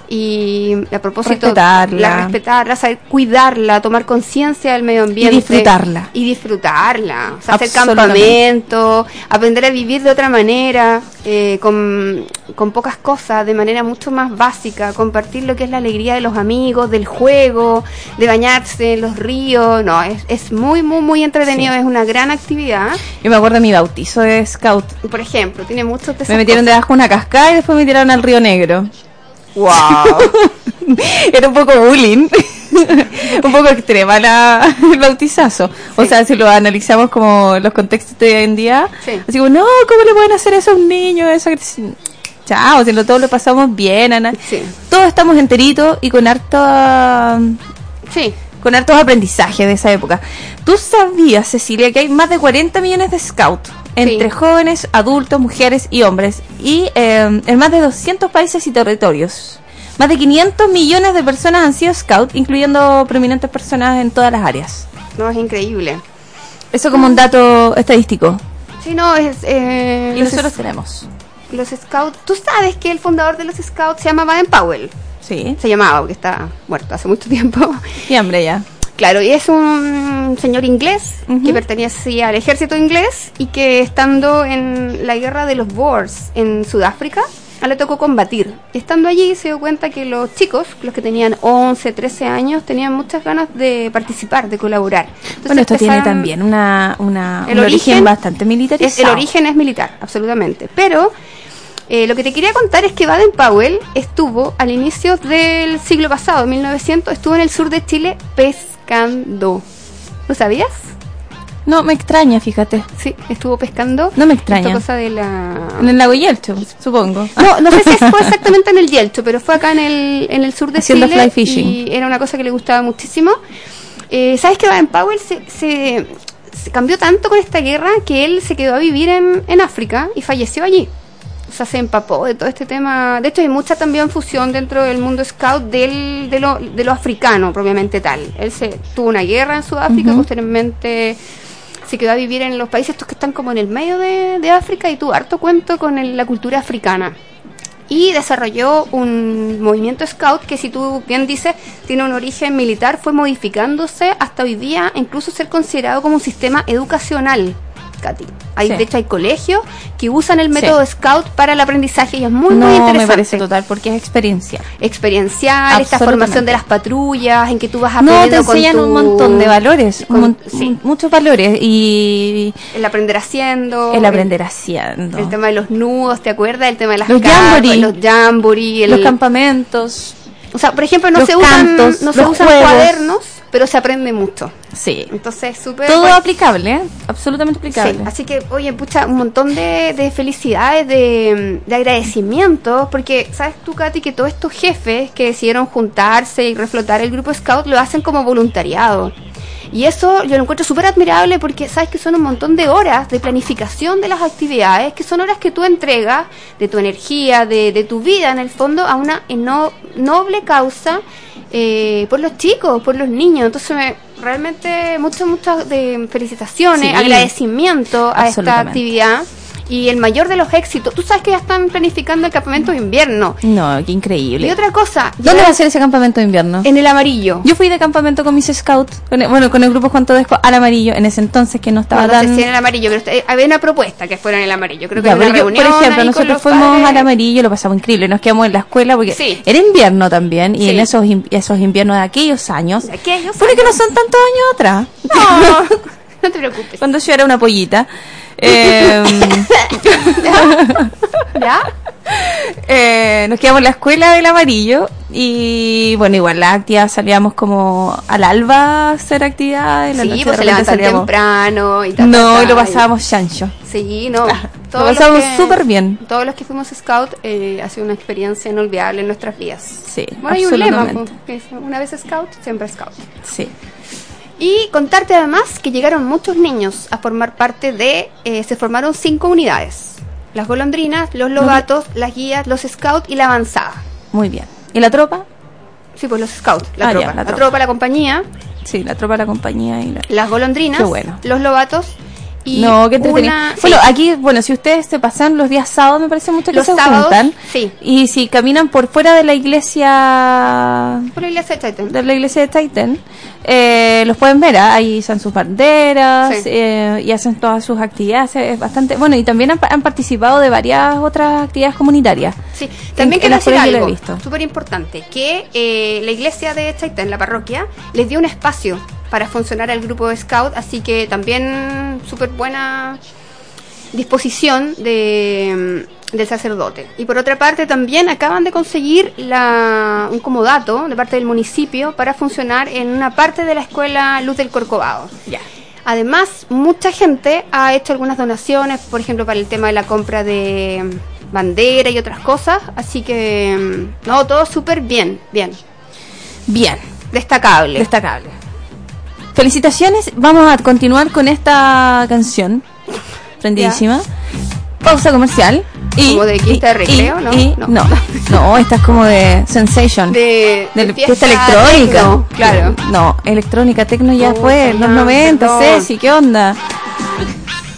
y a propósito Respetarla. la respetarla, saber cuidarla, tomar conciencia del medio ambiente disfrutarla. y disfrutarla, o sea, hacer campamento, aprender a vivir de otra manera, eh, con, con pocas cosas, de manera mucho más básica, compartir lo que es la alegría de los amigos, del juego, de bañarse en los ríos, no, es, es muy, muy, muy entretenido, es una gran actividad. Yo me acuerdo de mi bautizo de scout. Por ejemplo, tiene muchos Me metieron cosas. debajo de una cascada y después me tiraron al río Negro. ¡Wow! Era un poco bullying. un poco extrema la, el bautizazo. O sea, si lo analizamos como los contextos de hoy en día, Sí. así como, no, ¿cómo le pueden hacer eso a un niño? Eso Chao, si lo, todos lo pasamos bien, Ana. Sí. Todos estamos enteritos y con harto Sí. con hartos aprendizajes de esa época. ¿Tú sabías, Cecilia, que hay más de 40 millones de scouts entre jóvenes, adultos, mujeres y hombres y eh, en más de 200 países y territorios? Más de 500 millones de personas han sido scouts, incluyendo prominentes personas en todas las áreas. No, es increíble. Eso como un dato estadístico. Sí, no, es... eh, Y nosotros es- tenemos. Los scouts, tú sabes que el fundador de los scouts se llama Baden Powell. Sí. Se llamaba, porque está muerto hace mucho tiempo. Y hambre ya. Claro, y es un señor inglés que pertenecía al ejército inglés y que estando en la guerra de los Boers en Sudáfrica, le tocó combatir. Y estando allí se dio cuenta que los chicos, los que tenían 11, 13 años, tenían muchas ganas de participar, de colaborar. Entonces bueno, esto tiene también una, una, el un origen, origen bastante militarizado. el origen es militar, absolutamente. Pero eh, lo que te quería contar es que Baden Powell estuvo al inicio del siglo pasado, 1900, estuvo en el sur de Chile pescando. ¿Lo sabías? No, me extraña, fíjate. Sí, estuvo pescando. No me extraña. Esta cosa de la... En el lago Yelcho, supongo. No, no sé si fue exactamente en el Yelcho, pero fue acá en el, en el sur de Haciendo Chile. fly fishing. Y era una cosa que le gustaba muchísimo. Eh, ¿Sabes que Baden Powell se, se, se cambió tanto con esta guerra que él se quedó a vivir en, en África y falleció allí? O sea, se empapó de todo este tema. De hecho, hay mucha también fusión dentro del mundo scout del, de, lo, de lo africano, propiamente tal. Él se tuvo una guerra en Sudáfrica, posteriormente se quedó a vivir en los países estos que están como en el medio de, de África y tuvo harto cuento con el- la cultura africana. Y desarrolló un movimiento scout que, si tú bien dices, tiene un origen militar, fue modificándose hasta hoy día, incluso ser considerado como un sistema educacional. Katy. Hay, Sí. De hecho, hay colegios que usan el Sí. método scout para el aprendizaje y es muy, no, muy interesante. me parece total, porque es experiencia. Experiencial, esta formación de las patrullas, en que tú vas No, te aprendiendo con enseñan tu- un montón de valores, con- un mon- sí. muchos valores y El aprender haciendo. el aprender haciendo. El tema de los nudos, ¿te acuerdas? El tema de las Los jamboree. los jamboree, el- Los campamentos. O sea, por ejemplo, no Los se usan, cantos, no se usan juegos. cuadernos, pero se aprende mucho. Sí. Entonces, súper. Todo bueno. aplicable, ¿eh? Absolutamente aplicable. Sí, así que, oye, pucha, un montón de, de felicidades, de, de agradecimientos, porque sabes tú, Katy, que todos estos jefes que decidieron juntarse y reflotar el grupo Scout lo hacen como voluntariado. Y eso yo lo encuentro súper admirable porque sabes que son un montón de horas de planificación de las actividades, que son horas que tú entregas de tu energía, de, de tu vida en el fondo, a una eno- noble causa eh, por los chicos, por los niños. Entonces, me- realmente muchas, muchas de felicitaciones, Sí. agradecimiento a esta actividad. Y el mayor de los éxitos, tú sabes que ya están planificando el campamento de invierno. No, qué increíble. Y otra cosa, ¿Dónde va a ser ese campamento de invierno? En el amarillo. Yo fui de campamento con mis scouts, con el- bueno, con el grupo Juan Todesco al amarillo, en ese entonces que no estaba No, no sé tan... si en el amarillo, pero eh, había una propuesta que fuera en el amarillo. Creo que Ya, una yo, reunión por ejemplo, nosotros fuimos padres. al amarillo, lo pasamos increíble, nos quedamos en la escuela porque Sí. era invierno también y Sí. en esos esos inviernos de aquellos años, aquellos porque no son tantos años atrás. No, no te preocupes. Cuando yo era una pollita. Eh, ¿Ya? eh, nos quedamos en la escuela del amarillo y bueno, igual la actividad salíamos como al alba a hacer actividades. en la Sí, noche pues se levantan temprano y tal. No, y lo pasábamos chancho. Sí, no. Lo Todos los pasamos que- súper bien. Todos los que fuimos scout eh, ha sido una experiencia inolvidable en nuestras vidas. Sí, Bueno, hay un lema, pues, que es una vez scout, siempre scout. Sí. Y contarte además que llegaron muchos niños a formar parte de, eh, se formaron cinco unidades. Las golondrinas, los lobatos, las guías, los scouts y la avanzada. Muy bien. ¿Y la tropa? Sí, pues los scouts, la Ah, tropa. ya, la, la tropa. tropa. la compañía, Sí, la tropa la compañía y la... las golondrinas, Qué bueno. los lobatos y no, qué entretenido. una- Bueno, sí. aquí, bueno, si ustedes se pasan los días sábados, me parece mucho que Los se sábados, juntan. sí. Y si caminan por fuera de la iglesia por la iglesia de Chaitén. de la iglesia de Titan, eh, los pueden ver, ¿ah? ahí están sus banderas Sí. eh, y hacen todas sus actividades, es bastante, bueno, y también han, pa- han participado de varias otras actividades comunitarias. Sí, también quiero decir algo súper importante, que eh, la iglesia de Chaitén, la parroquia, les dio un espacio para funcionar al grupo de scout, así que también súper buena disposición de, mm, del sacerdote. Y por otra parte también acaban de conseguir la, un comodato de parte del municipio para funcionar en una parte de la escuela Luz del Corcovado. Ya. Además, mucha gente ha hecho algunas donaciones, por ejemplo, para el tema de la compra de mm, bandera y otras cosas. Así que, mm, no, todo súper bien, bien. Bien. Destacable. Destacable. Felicitaciones, vamos a continuar con esta canción, prendidísima. Pausa comercial. Y, Como de quinta de y- recreo, ¿no? y- No. no, no, esta es como de Sensation. De, de de fiesta, electrónica. tecno, claro. No, electrónica, tecno ya Oh, fue, en los perdón, 90, perdón. Ceci, ¿qué onda?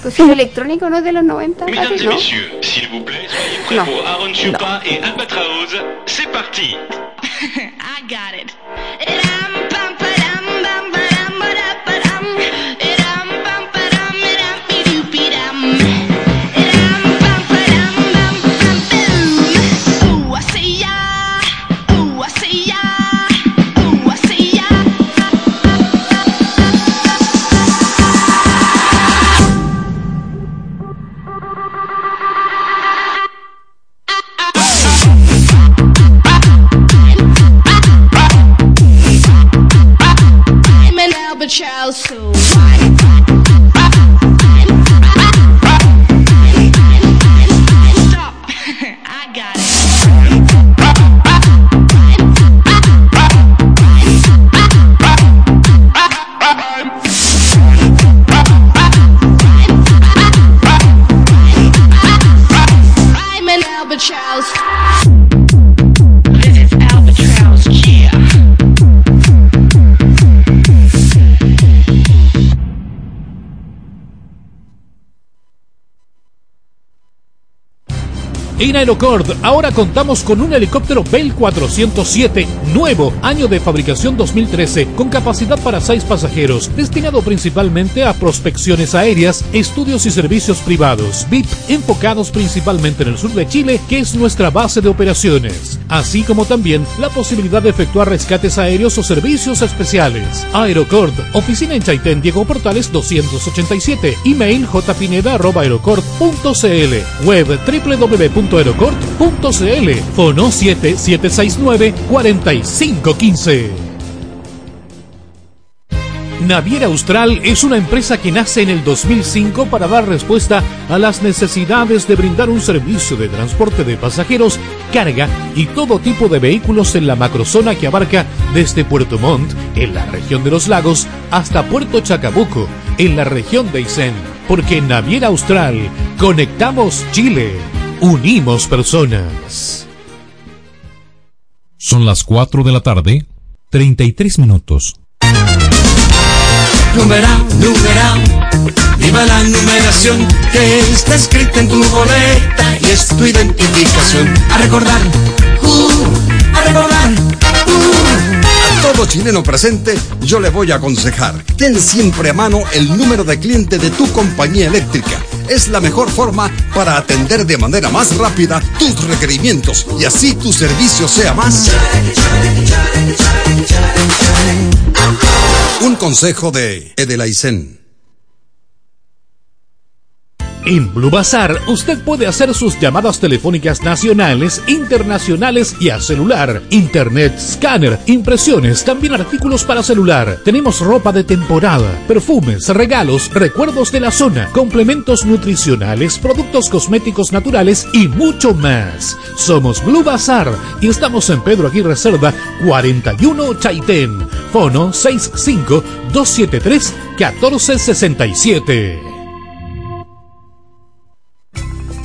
Pues el electrónico no es de los 90, Mesdames ¿no? messieurs, s'il vous plaît, soyez prêts Non. pour Aaron Chupa et Albatraoz. C'est parti I got it. another child. Stop. I got. I'm an Albert Charles. En Aerocord ahora contamos con un helicóptero Bell 407 nuevo, año de fabricación 2013, con capacidad para 6 pasajeros, destinado principalmente a prospecciones aéreas, estudios y servicios privados, VIP, enfocados principalmente en el sur de Chile, que es nuestra base de operaciones, así como también la posibilidad de efectuar rescates aéreos o servicios especiales. Aerocord, oficina en Chaitén, Diego Portales 287, email jpineda.aerocord.cl, web www www.aerocort.cl Fono 7769-4515. Naviera Austral es una empresa que nace en el 2005 para dar respuesta a las necesidades de brindar un servicio de transporte de pasajeros, carga y todo tipo de vehículos en la macrozona que abarca desde Puerto Montt, en la región de los lagos, hasta Puerto Chacabuco, en la región de Aysén. Porque Naviera Austral conectamos Chile, unimos personas. Son las 4 de la tarde, 33 minutos. Numeral, numeral, viva la numeración que está escrita en tu boleta y es tu identificación. A recordar, uh, a recordar, todo chileno presente, yo le voy a aconsejar. Ten siempre a mano el número de cliente de tu compañía eléctrica. Es la mejor forma para atender de manera más rápida tus requerimientos y así tu servicio sea más. Un consejo de Edelaisen. En Blue Bazar usted puede hacer sus llamadas telefónicas nacionales, internacionales y a celular, internet, scanner, impresiones, también artículos para celular. Tenemos ropa de temporada, perfumes, regalos, recuerdos de la zona, complementos nutricionales, productos cosméticos naturales y mucho más. Somos Blue Bazar y estamos en Pedro Aguirre Cerda 41 Chaitén. Fono 65 273 1467.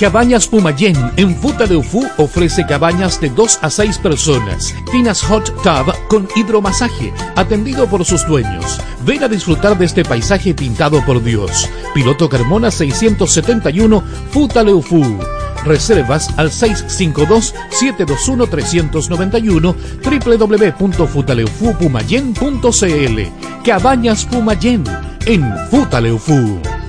Cabañas Pumayén en Futa ofrece cabañas de 2 a 6 personas. Finas Hot Tub con hidromasaje, atendido por sus dueños. Ven a disfrutar de este paisaje pintado por Dios. Piloto Carmona 671 Futa. Reservas al 652-721-391 www.futaleufupumayén.cl Cabañas Pumayén en Futaleufú.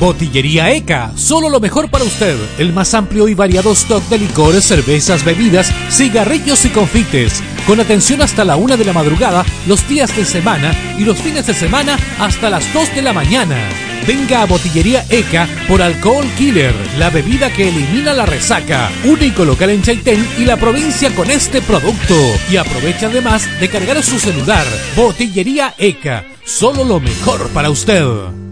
Botillería ECA, solo lo mejor para usted. El más amplio y variado stock de licores, cervezas, bebidas, cigarrillos y confites. Con atención hasta la una de la madrugada, los días de semana y los fines de semana hasta las 2 de la mañana. Venga a Botillería ECA por Alcohol Killer, la bebida que elimina la resaca. Único local en Chaitén y la provincia con este producto. Y aprovecha además de cargar su celular. Botillería ECA, solo lo mejor para usted.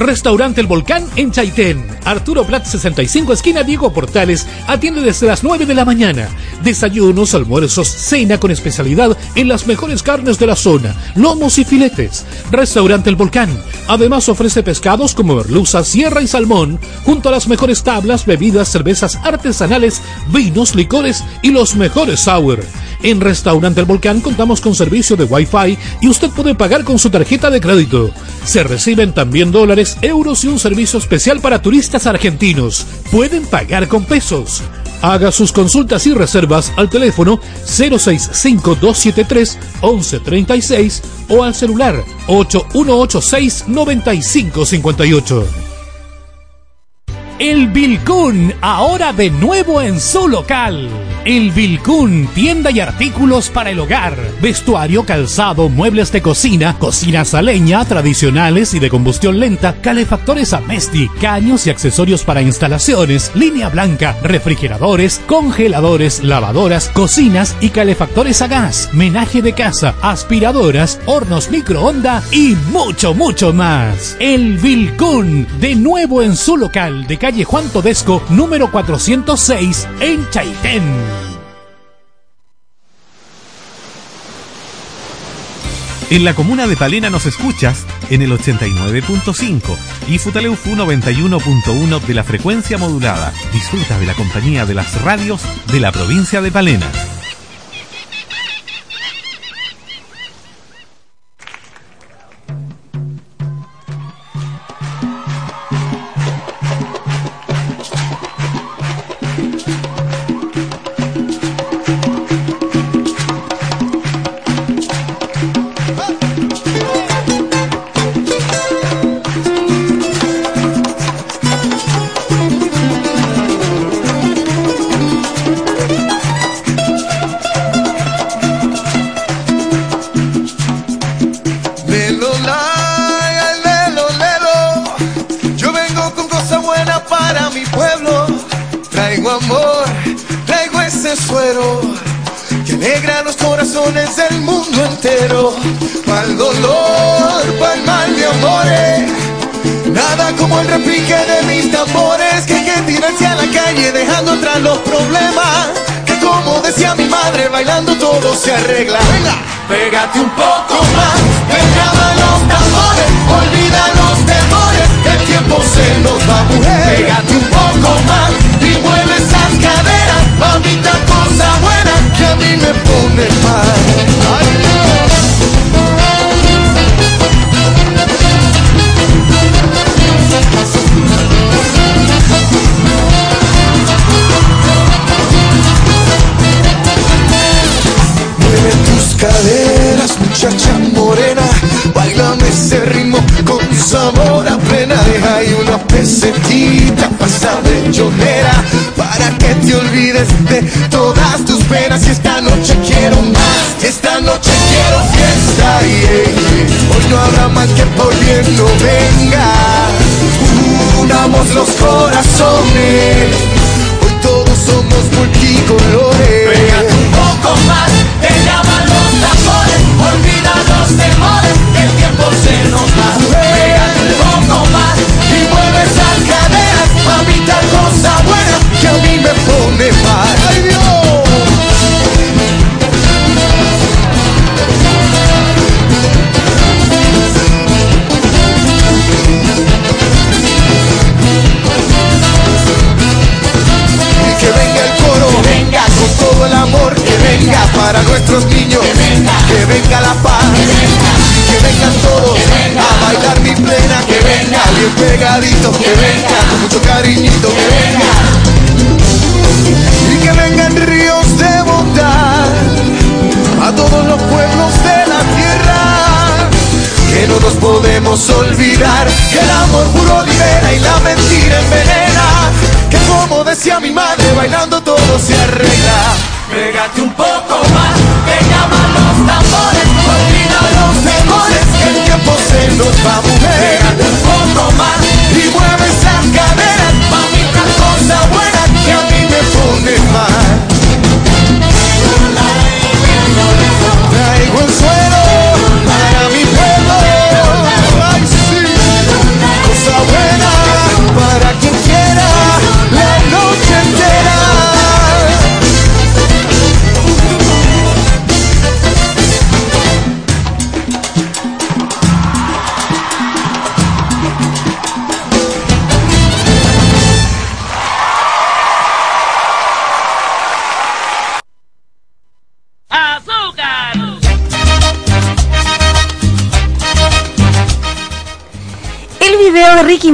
Restaurante El Volcán en Chaitén. Arturo Prat 65, esquina Diego Portales. Atiende desde las 9 de la mañana. Desayunos, almuerzos, cena con especialidad en las mejores carnes de la zona, lomos y filetes. Restaurante El Volcán. Además ofrece pescados como merluza, sierra y salmón, junto a las mejores tablas, bebidas, cervezas artesanales, vinos, licores y los mejores sour. En Restaurante El Volcán contamos con servicio de Wi-Fi y usted puede pagar con su tarjeta de crédito. Se reciben también dólares, euros y un servicio especial para turistas argentinos. Pueden pagar con pesos. Haga sus consultas y reservas al teléfono 065-273-1136 o al celular 8186-9558. El Vilcún, ahora de nuevo en su local. El Vilcún, tienda y artículos para el hogar. Vestuario, calzado, muebles de cocina, cocinas a leña, tradicionales y de combustión lenta, calefactores a Mesti, caños y accesorios para instalaciones, línea blanca, refrigeradores, congeladores, lavadoras, cocinas y calefactores a gas, menaje de casa, aspiradoras, hornos microonda y mucho, mucho más. El Vilcún, de nuevo en su local de Juan Todesco, número 406, en Chaitén. En la comuna de Palena nos escuchas en el 89.5 y Futaleufu 91.1 de la frecuencia modulada. Disfruta de la compañía de las radios de la provincia de Palena.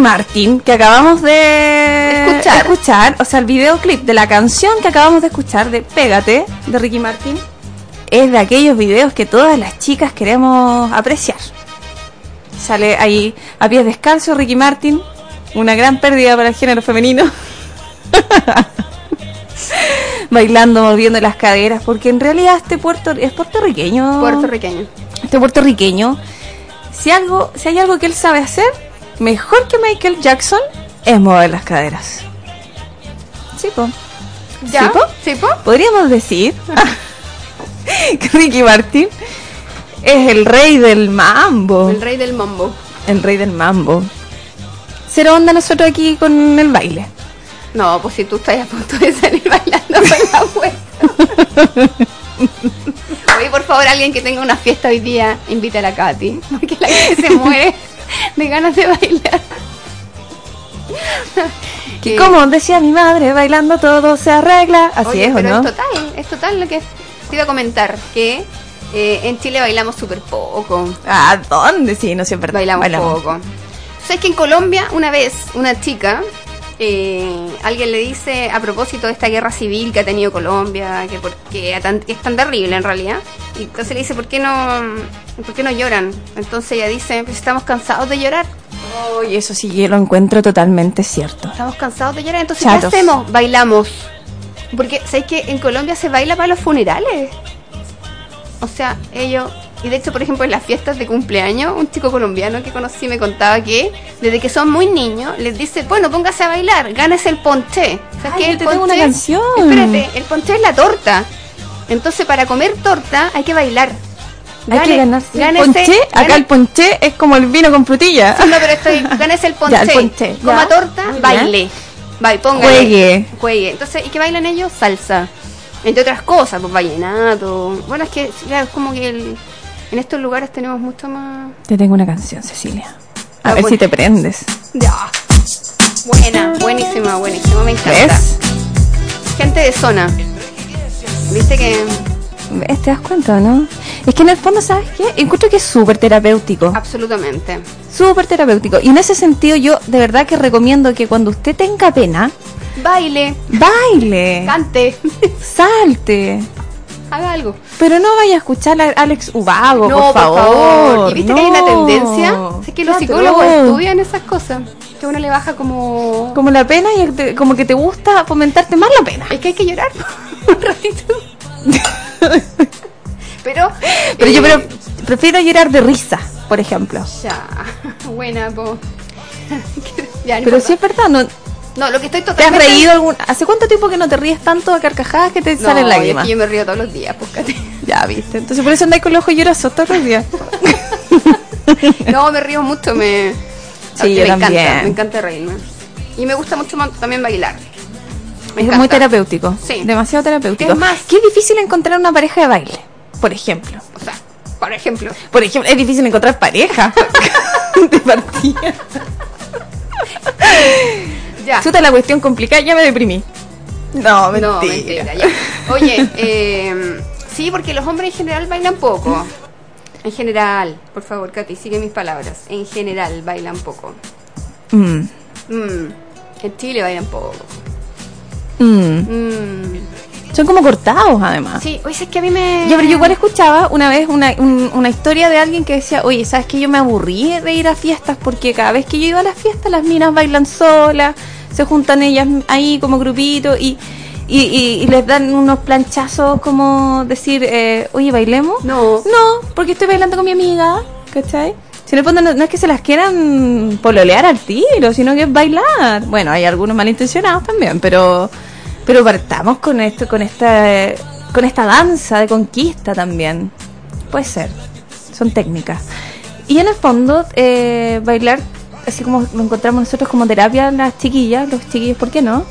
Martin que acabamos de Escuchar. o sea, el videoclip de la canción que acabamos de escuchar de Pégate de Ricky Martin, es de aquellos videos que todas las chicas queremos apreciar. Sale ahí a pies descalzos Ricky Martin, una gran pérdida para el género femenino. Bailando, moviendo las caderas, porque en realidad este puerto es puertorriqueño. Puertorriqueño. Este puertorriqueño, si algo, si hay algo que él sabe hacer, mejor que Michael Jackson, es mover las caderas. Sí, po. ¿Ya? ¿Sí, po? ¿Sí, po? Podríamos decir que Ricky Martin es el rey del mambo. El rey del mambo. El rey del mambo. Cero onda nosotros aquí con el baile. No, pues si tú estás a punto de salir bailando con la. Oye, por favor, alguien que tenga una fiesta hoy día, invita a Katy. Porque la gente se muere de ganas de bailar. Que como decía mi madre, bailando todo se arregla. Así Oye, es, ¿o pero no? es total, es total lo que te iba a comentar, que eh, en Chile bailamos súper poco. ¿A dónde? Sí, no siempre Bailamos, bailamos. poco. ¿Sabes que en Colombia una vez una chica, eh, alguien le dice a propósito de esta guerra civil que ha tenido Colombia, que, porque que es tan terrible en realidad, y entonces le dice, ¿por qué no, por qué no lloran? Entonces ella dice, pues estamos cansados de llorar. Y eso sí, yo lo encuentro totalmente cierto. Estamos cansados de llorar, entonces Chatos. ¿qué hacemos? Bailamos. Porque, ¿sabes que en Colombia se baila para los funerales? O sea, ellos... Y de hecho, por ejemplo, en las fiestas de cumpleaños, un chico colombiano que conocí me contaba que desde que son muy niños, les dice, bueno, póngase a bailar, gánese el ponché. ¿Sabes qué? El te tengo una canción. Espérate, el ponché es la torta. Entonces, para comer torta hay que bailar. Hay que Gane- ganarse. gánese- ponché, acá gane- el ponché es como el vino con frutilla. Sí, no, pero estoy, ganes el ponché. Ya, el ponché, Coma ya. torta, Muy baile. Baile, póngale. Juegue. Juegue. Entonces, ¿y qué bailan ellos? Salsa. Entre otras cosas, pues vallenato. Bueno, es que claro, es como que el- en estos lugares tenemos mucho más. Te tengo una canción, Cecilia. A Ah, ver bueno. si te prendes. Ya. Buena, buenísima, buenísima, me encanta. ¿Ves? Gente de zona. Viste que. ¿Ves? ¿Te das cuenta, no? Es que en el fondo, ¿sabes qué? Encuentro que es súper terapéutico. Absolutamente. Súper terapéutico. Y en ese sentido, yo de verdad que recomiendo que cuando usted tenga pena, Baile, baile, cante, salte. Haga algo. Pero no vaya a escuchar a Alex Ubago, no, por favor. ¿Y viste que hay una tendencia? Es que los psicólogos estudian esas cosas. Que uno le baja como. Como la pena y te- como que te gusta fomentarte más la pena. Es que hay que llorar un ratito. Pero. Pero yo eh, pero, prefiero llorar de risa, por ejemplo. Ya, buena, po. Ya, no Pero sí es verdad, ¿no? No, lo que estoy ¿Te has totalmente. reído algún... ¿Hace cuánto tiempo que no te ríes tanto a carcajadas que te No, salen es lágrimas? que yo me río todos los días, pues, Katy. Ya, viste. Entonces por eso andáis con los ojos llorosos todos los días. No, me río mucho, me. Sí, me yo encanta, también. me encanta reírme. Y me gusta mucho también bailar. Me es encanta. muy terapéutico. Sí. Demasiado terapéutico. Es más- Qué difícil encontrar una pareja de baile, por ejemplo. O sea, por ejemplo. Por ejemplo, es difícil encontrar pareja de partida. Ya. Chuta la cuestión complicada, ya me deprimí. No, mentira. No, mentira, ya. Oye, eh, sí, porque los hombres en general bailan poco. En general, por favor, Katy, sigue mis palabras. En general bailan poco. Mm, Mm, en Chile bailan poco. mm. Mm. Son como cortados, además. Sí, oye, es que a mí me. Ya, pero yo igual escuchaba una vez una, un- una historia de alguien que decía, oye, ¿sabes que Yo me aburrí de ir a fiestas porque cada vez que yo iba a las fiestas las minas bailan solas, se juntan ellas ahí como grupito y, y, y- y les dan unos planchazos como decir, eh, oye, ¿bailemos? No. No, porque estoy bailando con mi amiga, ¿cachai? Si en el fondo no, no es que se las quieran pololear al tiro, sino que es bailar. Bueno, hay algunos malintencionados también, pero pero partamos con esto, con esta con esta danza de conquista también. Puede ser. Son técnicas. Y en el fondo, eh, bailar, así como lo encontramos nosotros como terapia las chiquillas, los chiquillos, ¿por qué no?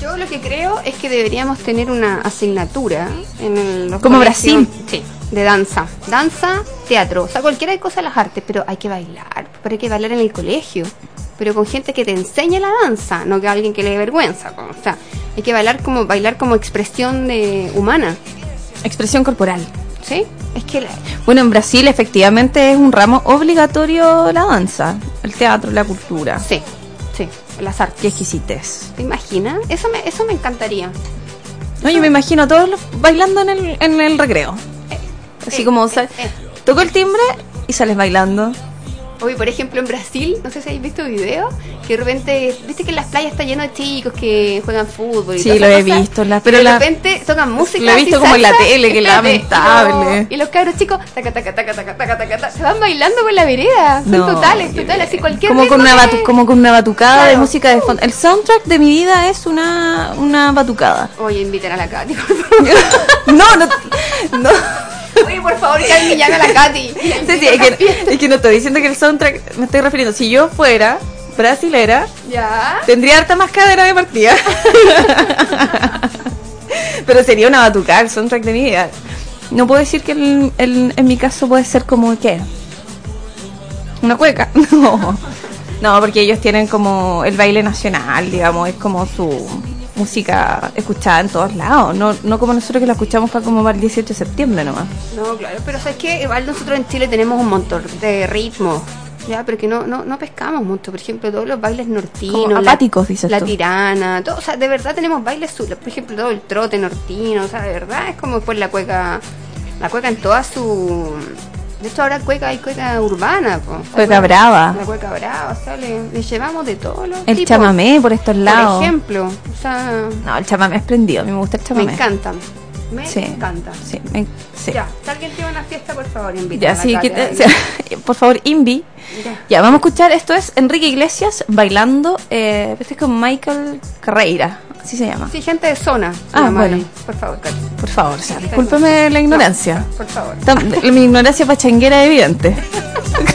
Yo lo que creo es que deberíamos tener una asignatura en el, los Como. Brasil. Sí, de danza. Danza, teatro, o sea, cualquiera de cosas de las artes, pero hay que bailar. Pero hay que bailar en el colegio. Pero con gente que te enseñe la danza, no que alguien que le dé vergüenza. como, O sea, hay que bailar como bailar como expresión de humana. Expresión corporal. ¿Sí? Es que la- Bueno, en Brasil efectivamente es un ramo obligatorio la danza, el teatro, la cultura. Sí, sí, las artes. Qué exquisitez. ¿Te imaginas? Eso me, eso me encantaría. No, yo me imagino a todos los bailando en el, en el recreo. Así eh, como, eh, sal- eh. tocó el timbre y sales bailando. Oye, por ejemplo, en Brasil, no sé si habéis visto videos, que de repente, viste que en las playas está lleno de chicos que juegan fútbol y Sí, lo he cosas, visto, la- pero de la- repente tocan música. lo he visto como en la tele, espérate, lamentable. Y, los- y los cabros chicos, taca, taca, taca, taca, taca, taca, taca, se van bailando por la vereda. Son No, totales, totales, así cualquier Como con, una que- batu- como con una batucada de música de fondo. El soundtrack de mi vida es una, una batucada. Oye, inviten a la Katy, por favor. No, no, no. Oye, por favor, que alguien llame a la Katy. Sí, sí, es, que, es que no estoy diciendo que el soundtrack, me estoy refiriendo. Si yo fuera brasilera, Ya. tendría harta más cadera de partida. Pero sería una batucada el soundtrack de mi vida. No puedo decir que el- el- en mi caso puede ser como, ¿qué? Una cueca. No. No, porque ellos tienen como el baile nacional, digamos, es como su música escuchada en todos lados. No, no como nosotros que la escuchamos para como para el 18 de septiembre nomás. No, claro, pero sabes que igual nosotros en Chile tenemos un montón de ritmos. Ya, pero que no, no, no pescamos mucho. Por ejemplo, todos los bailes nortinos. Como la- apáticos, dices La tú. tirana. Todo, o sea, de verdad tenemos bailes Por ejemplo, todo el trote nortino. O sea, de verdad es como pues la cueca. La cueca en toda su. De hecho, ahora cueca hay cueca urbana. po. Cueca brava. La cueca brava. O sea, le, le llevamos de todos los El tipos. chamamé por estos lados. Por ejemplo. O sea, No, el chamamé es prendido. A mí me gusta el me chamamé. encanta. Me Sí. encanta. Sí, me- sí. Ya, si alguien tiene una fiesta, por favor, invita Ya, sí, que- por favor, Invi. Ya. Ya, vamos a escuchar. Esto es Enrique Iglesias bailando. Eh, este es con Michael Carreira. Así se llama. Sí, gente de zona. Ah, bueno. ahí. Por favor, Katy. Por favor, o sea, discúlpeme la ignorancia. Por favor. Mi ignorancia pachanguera es evidente.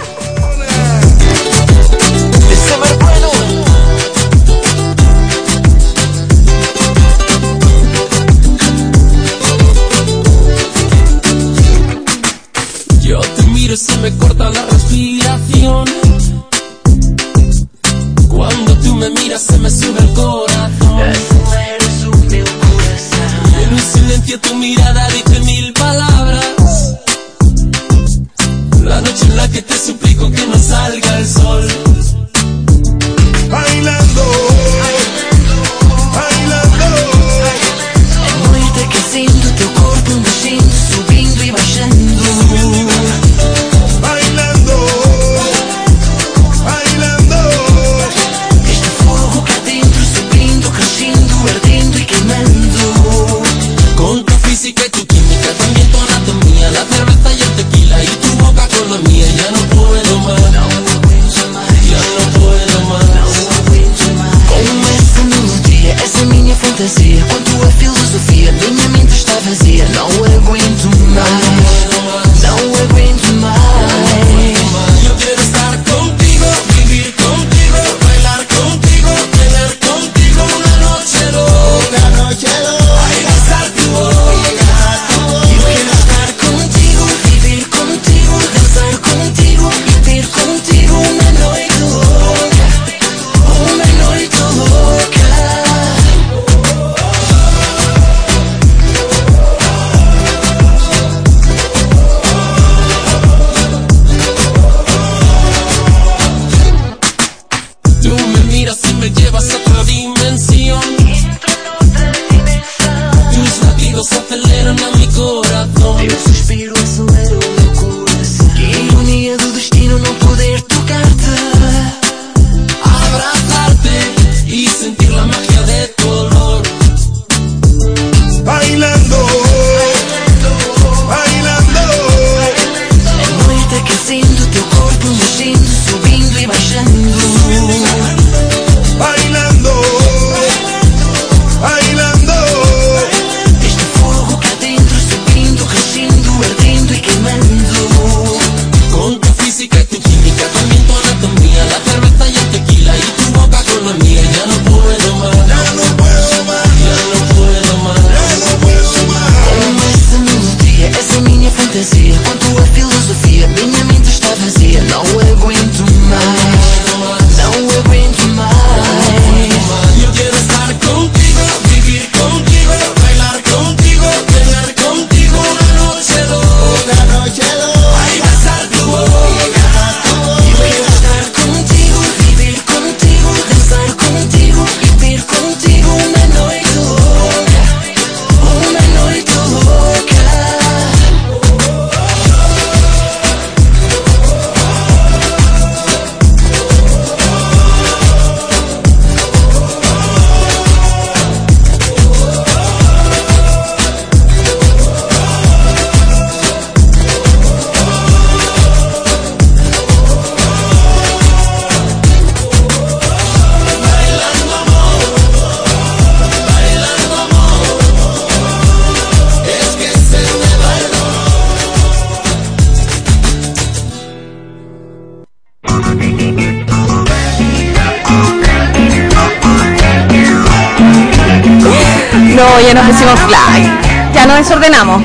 nos. Ya nos desordenamos.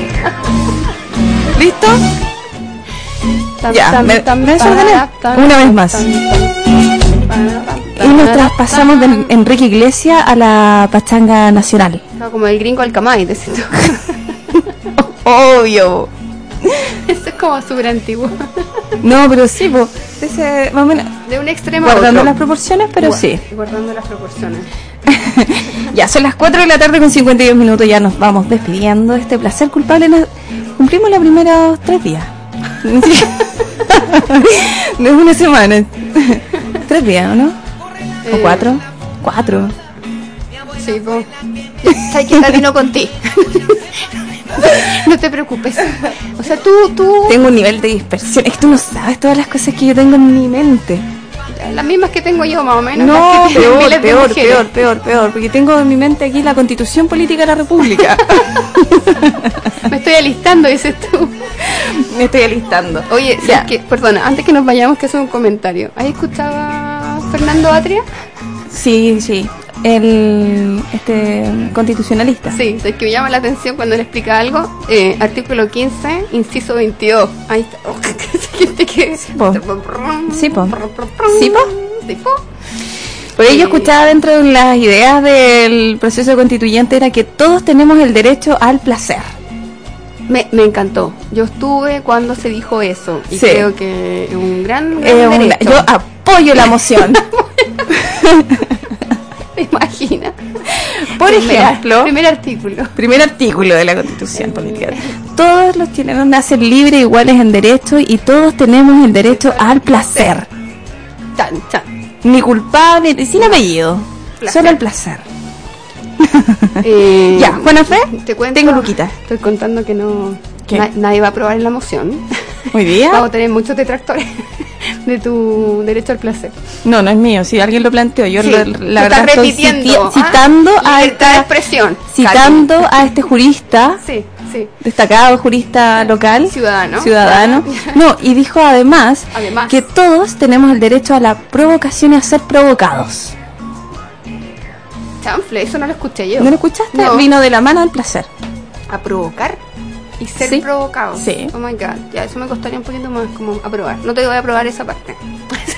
¿Listo? Ya, me, me desordené. Una vez más. Y nos traspasamos de Enrique Iglesias a la pachanga nacional. No, como el gringo al camay, tú. Obvio. Eso es como súper antiguo. No, pero sí, po, ese, más o menos, De un extremo a guardando otro. las proporciones, pero Gua- sí. Guardando las proporciones. Ya son las 4 de la tarde con 52 minutos, ya nos vamos despidiendo. Este placer culpable nos- cumplimos los primeros tres días. no es una semana. tres días, ¿o no? ¿O Eh, cuatro? Cuatro. Sí, pues. Sabes que camino con ti. no te preocupes. O sea, tú, tú. Tengo un nivel de dispersión. Es que tú no sabes todas las cosas que yo tengo en mi mente. Las mismas que tengo yo, más o menos. No, que peor, peor, peor, peor, peor, porque tengo en mi mente aquí la constitución política de la república. Me estoy alistando, dices tú. Me estoy alistando. Oye, Ya. ¿sabes qué? perdona, antes que nos vayamos, que hacer un comentario. ¿Has escuchado a Fernando Atria? Sí, sí. El este constitucionalista. Sí, es que me llama la atención cuando le explica algo. Eh, artículo 15, inciso 22. Ahí está. Oh, que... po. Sí, po. Sí, po. Sí, po. Por ello escuchaba dentro de las ideas del proceso constituyente era que todos tenemos el derecho al placer. Me, me encantó. Yo estuve cuando se dijo eso. Y Sí. creo que es un gran, Eh, yo apoyo la moción. Por ejemplo, Primer artículo. primer artículo de la Constitución Política. Todos los chilenos nacen libres, iguales en derechos y todos tenemos el derecho al placer. Chan, chan. Ni culpable, ni sin apellido. Placer. Solo el placer. Eh, Ya, Juana Fe, te cuento, tengo Luquita. Estoy contando que no na- nadie va a aprobar la moción. ¿Hoy día? Vamos a tener muchos detractores de tu derecho al placer. No, no es mío, si alguien lo planteó, yo Sí, lo- la verdad estás estoy repitiendo, citi- ¿ah? citando a Libertad de esta, expresión. citando a este jurista, Sí, sí. destacado jurista local, Ciudadano. ciudadano. No, y dijo además, Además. que todos tenemos el derecho a la provocación y a ser provocados. Chanfle, eso no lo escuché yo. ¿No lo escuchaste? No. Vino de la mano al placer. A provocar y ser Sí. provocado. Sí. Oh my god. Ya, eso me costaría un poquito más como aprobar. No te voy a aprobar esa parte.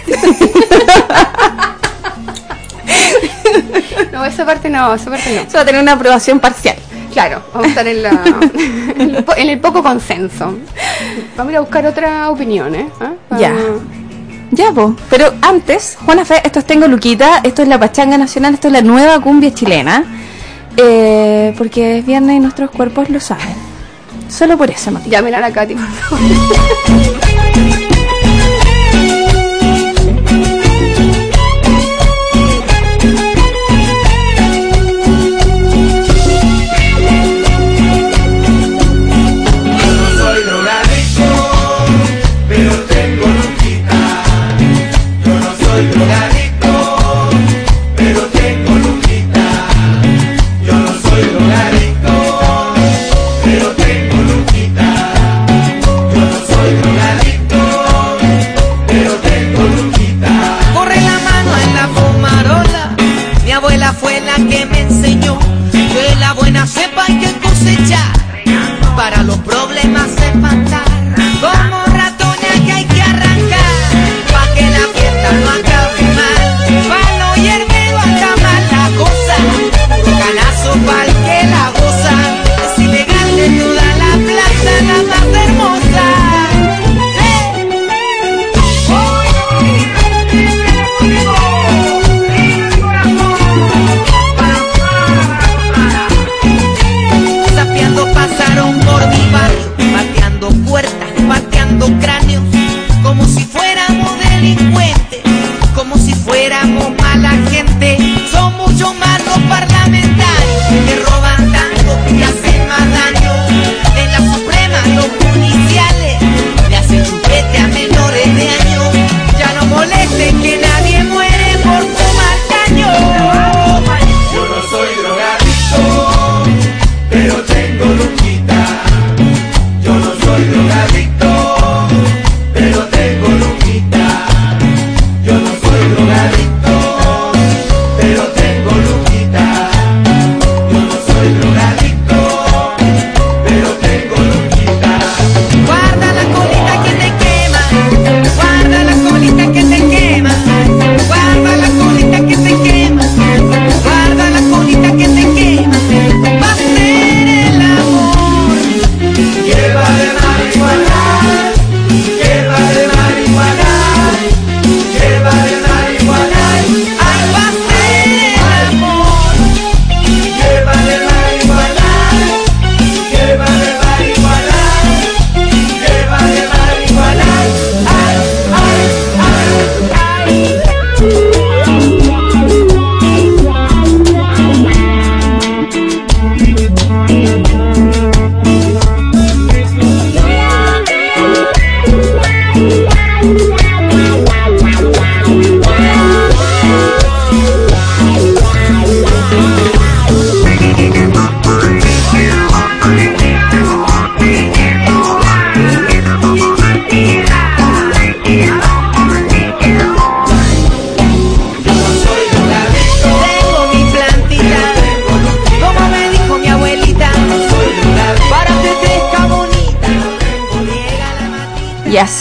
no, esa parte no, esa parte no. Eso va a tener una aprobación parcial. Claro, vamos a estar en, la, en, el, poco consenso. Vamos a ir a buscar otra opinión, ¿eh? ¿Ah? Ya. Ya, pues. Pero antes, Juana Fe, esto es Tengo Luquita, esto es la Pachanga Nacional, esto es la nueva cumbia chilena. Eh, porque es viernes y nuestros cuerpos lo saben. Solo por ese motivo. Llamen a la Katy, por favor.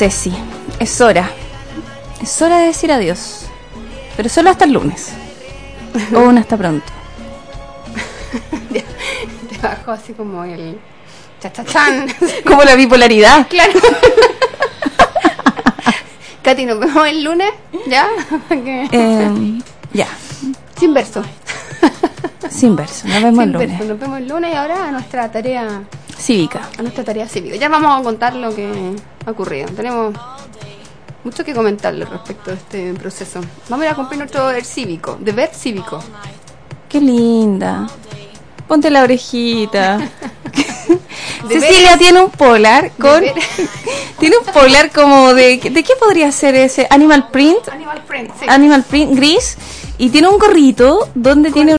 Ceci, es hora. Es hora de decir adiós. Pero solo hasta el lunes. o un hasta pronto. Te bajo así como el. Chachachán. Como la bipolaridad. Claro. Katy, nos vemos el lunes, ¿ya? Eh, ya, Sin verso. sin verso. Nos vemos el lunes. verso. Nos vemos el lunes y ahora a nuestra tarea. Cívica. A nuestra tarea cívica. Ya vamos a contar lo que ha ocurrido. Tenemos mucho que comentarle respecto a este proceso. Vamos a ir a cumplir nuestro deber cívico. Deber cívico. Qué linda. Ponte la orejita. Cecilia tiene un polar con. Tiene un polar como de. ¿De qué podría ser ese? Animal print. Animal Friend, sí. Animal print gris. Y tiene un gorrito donde tiene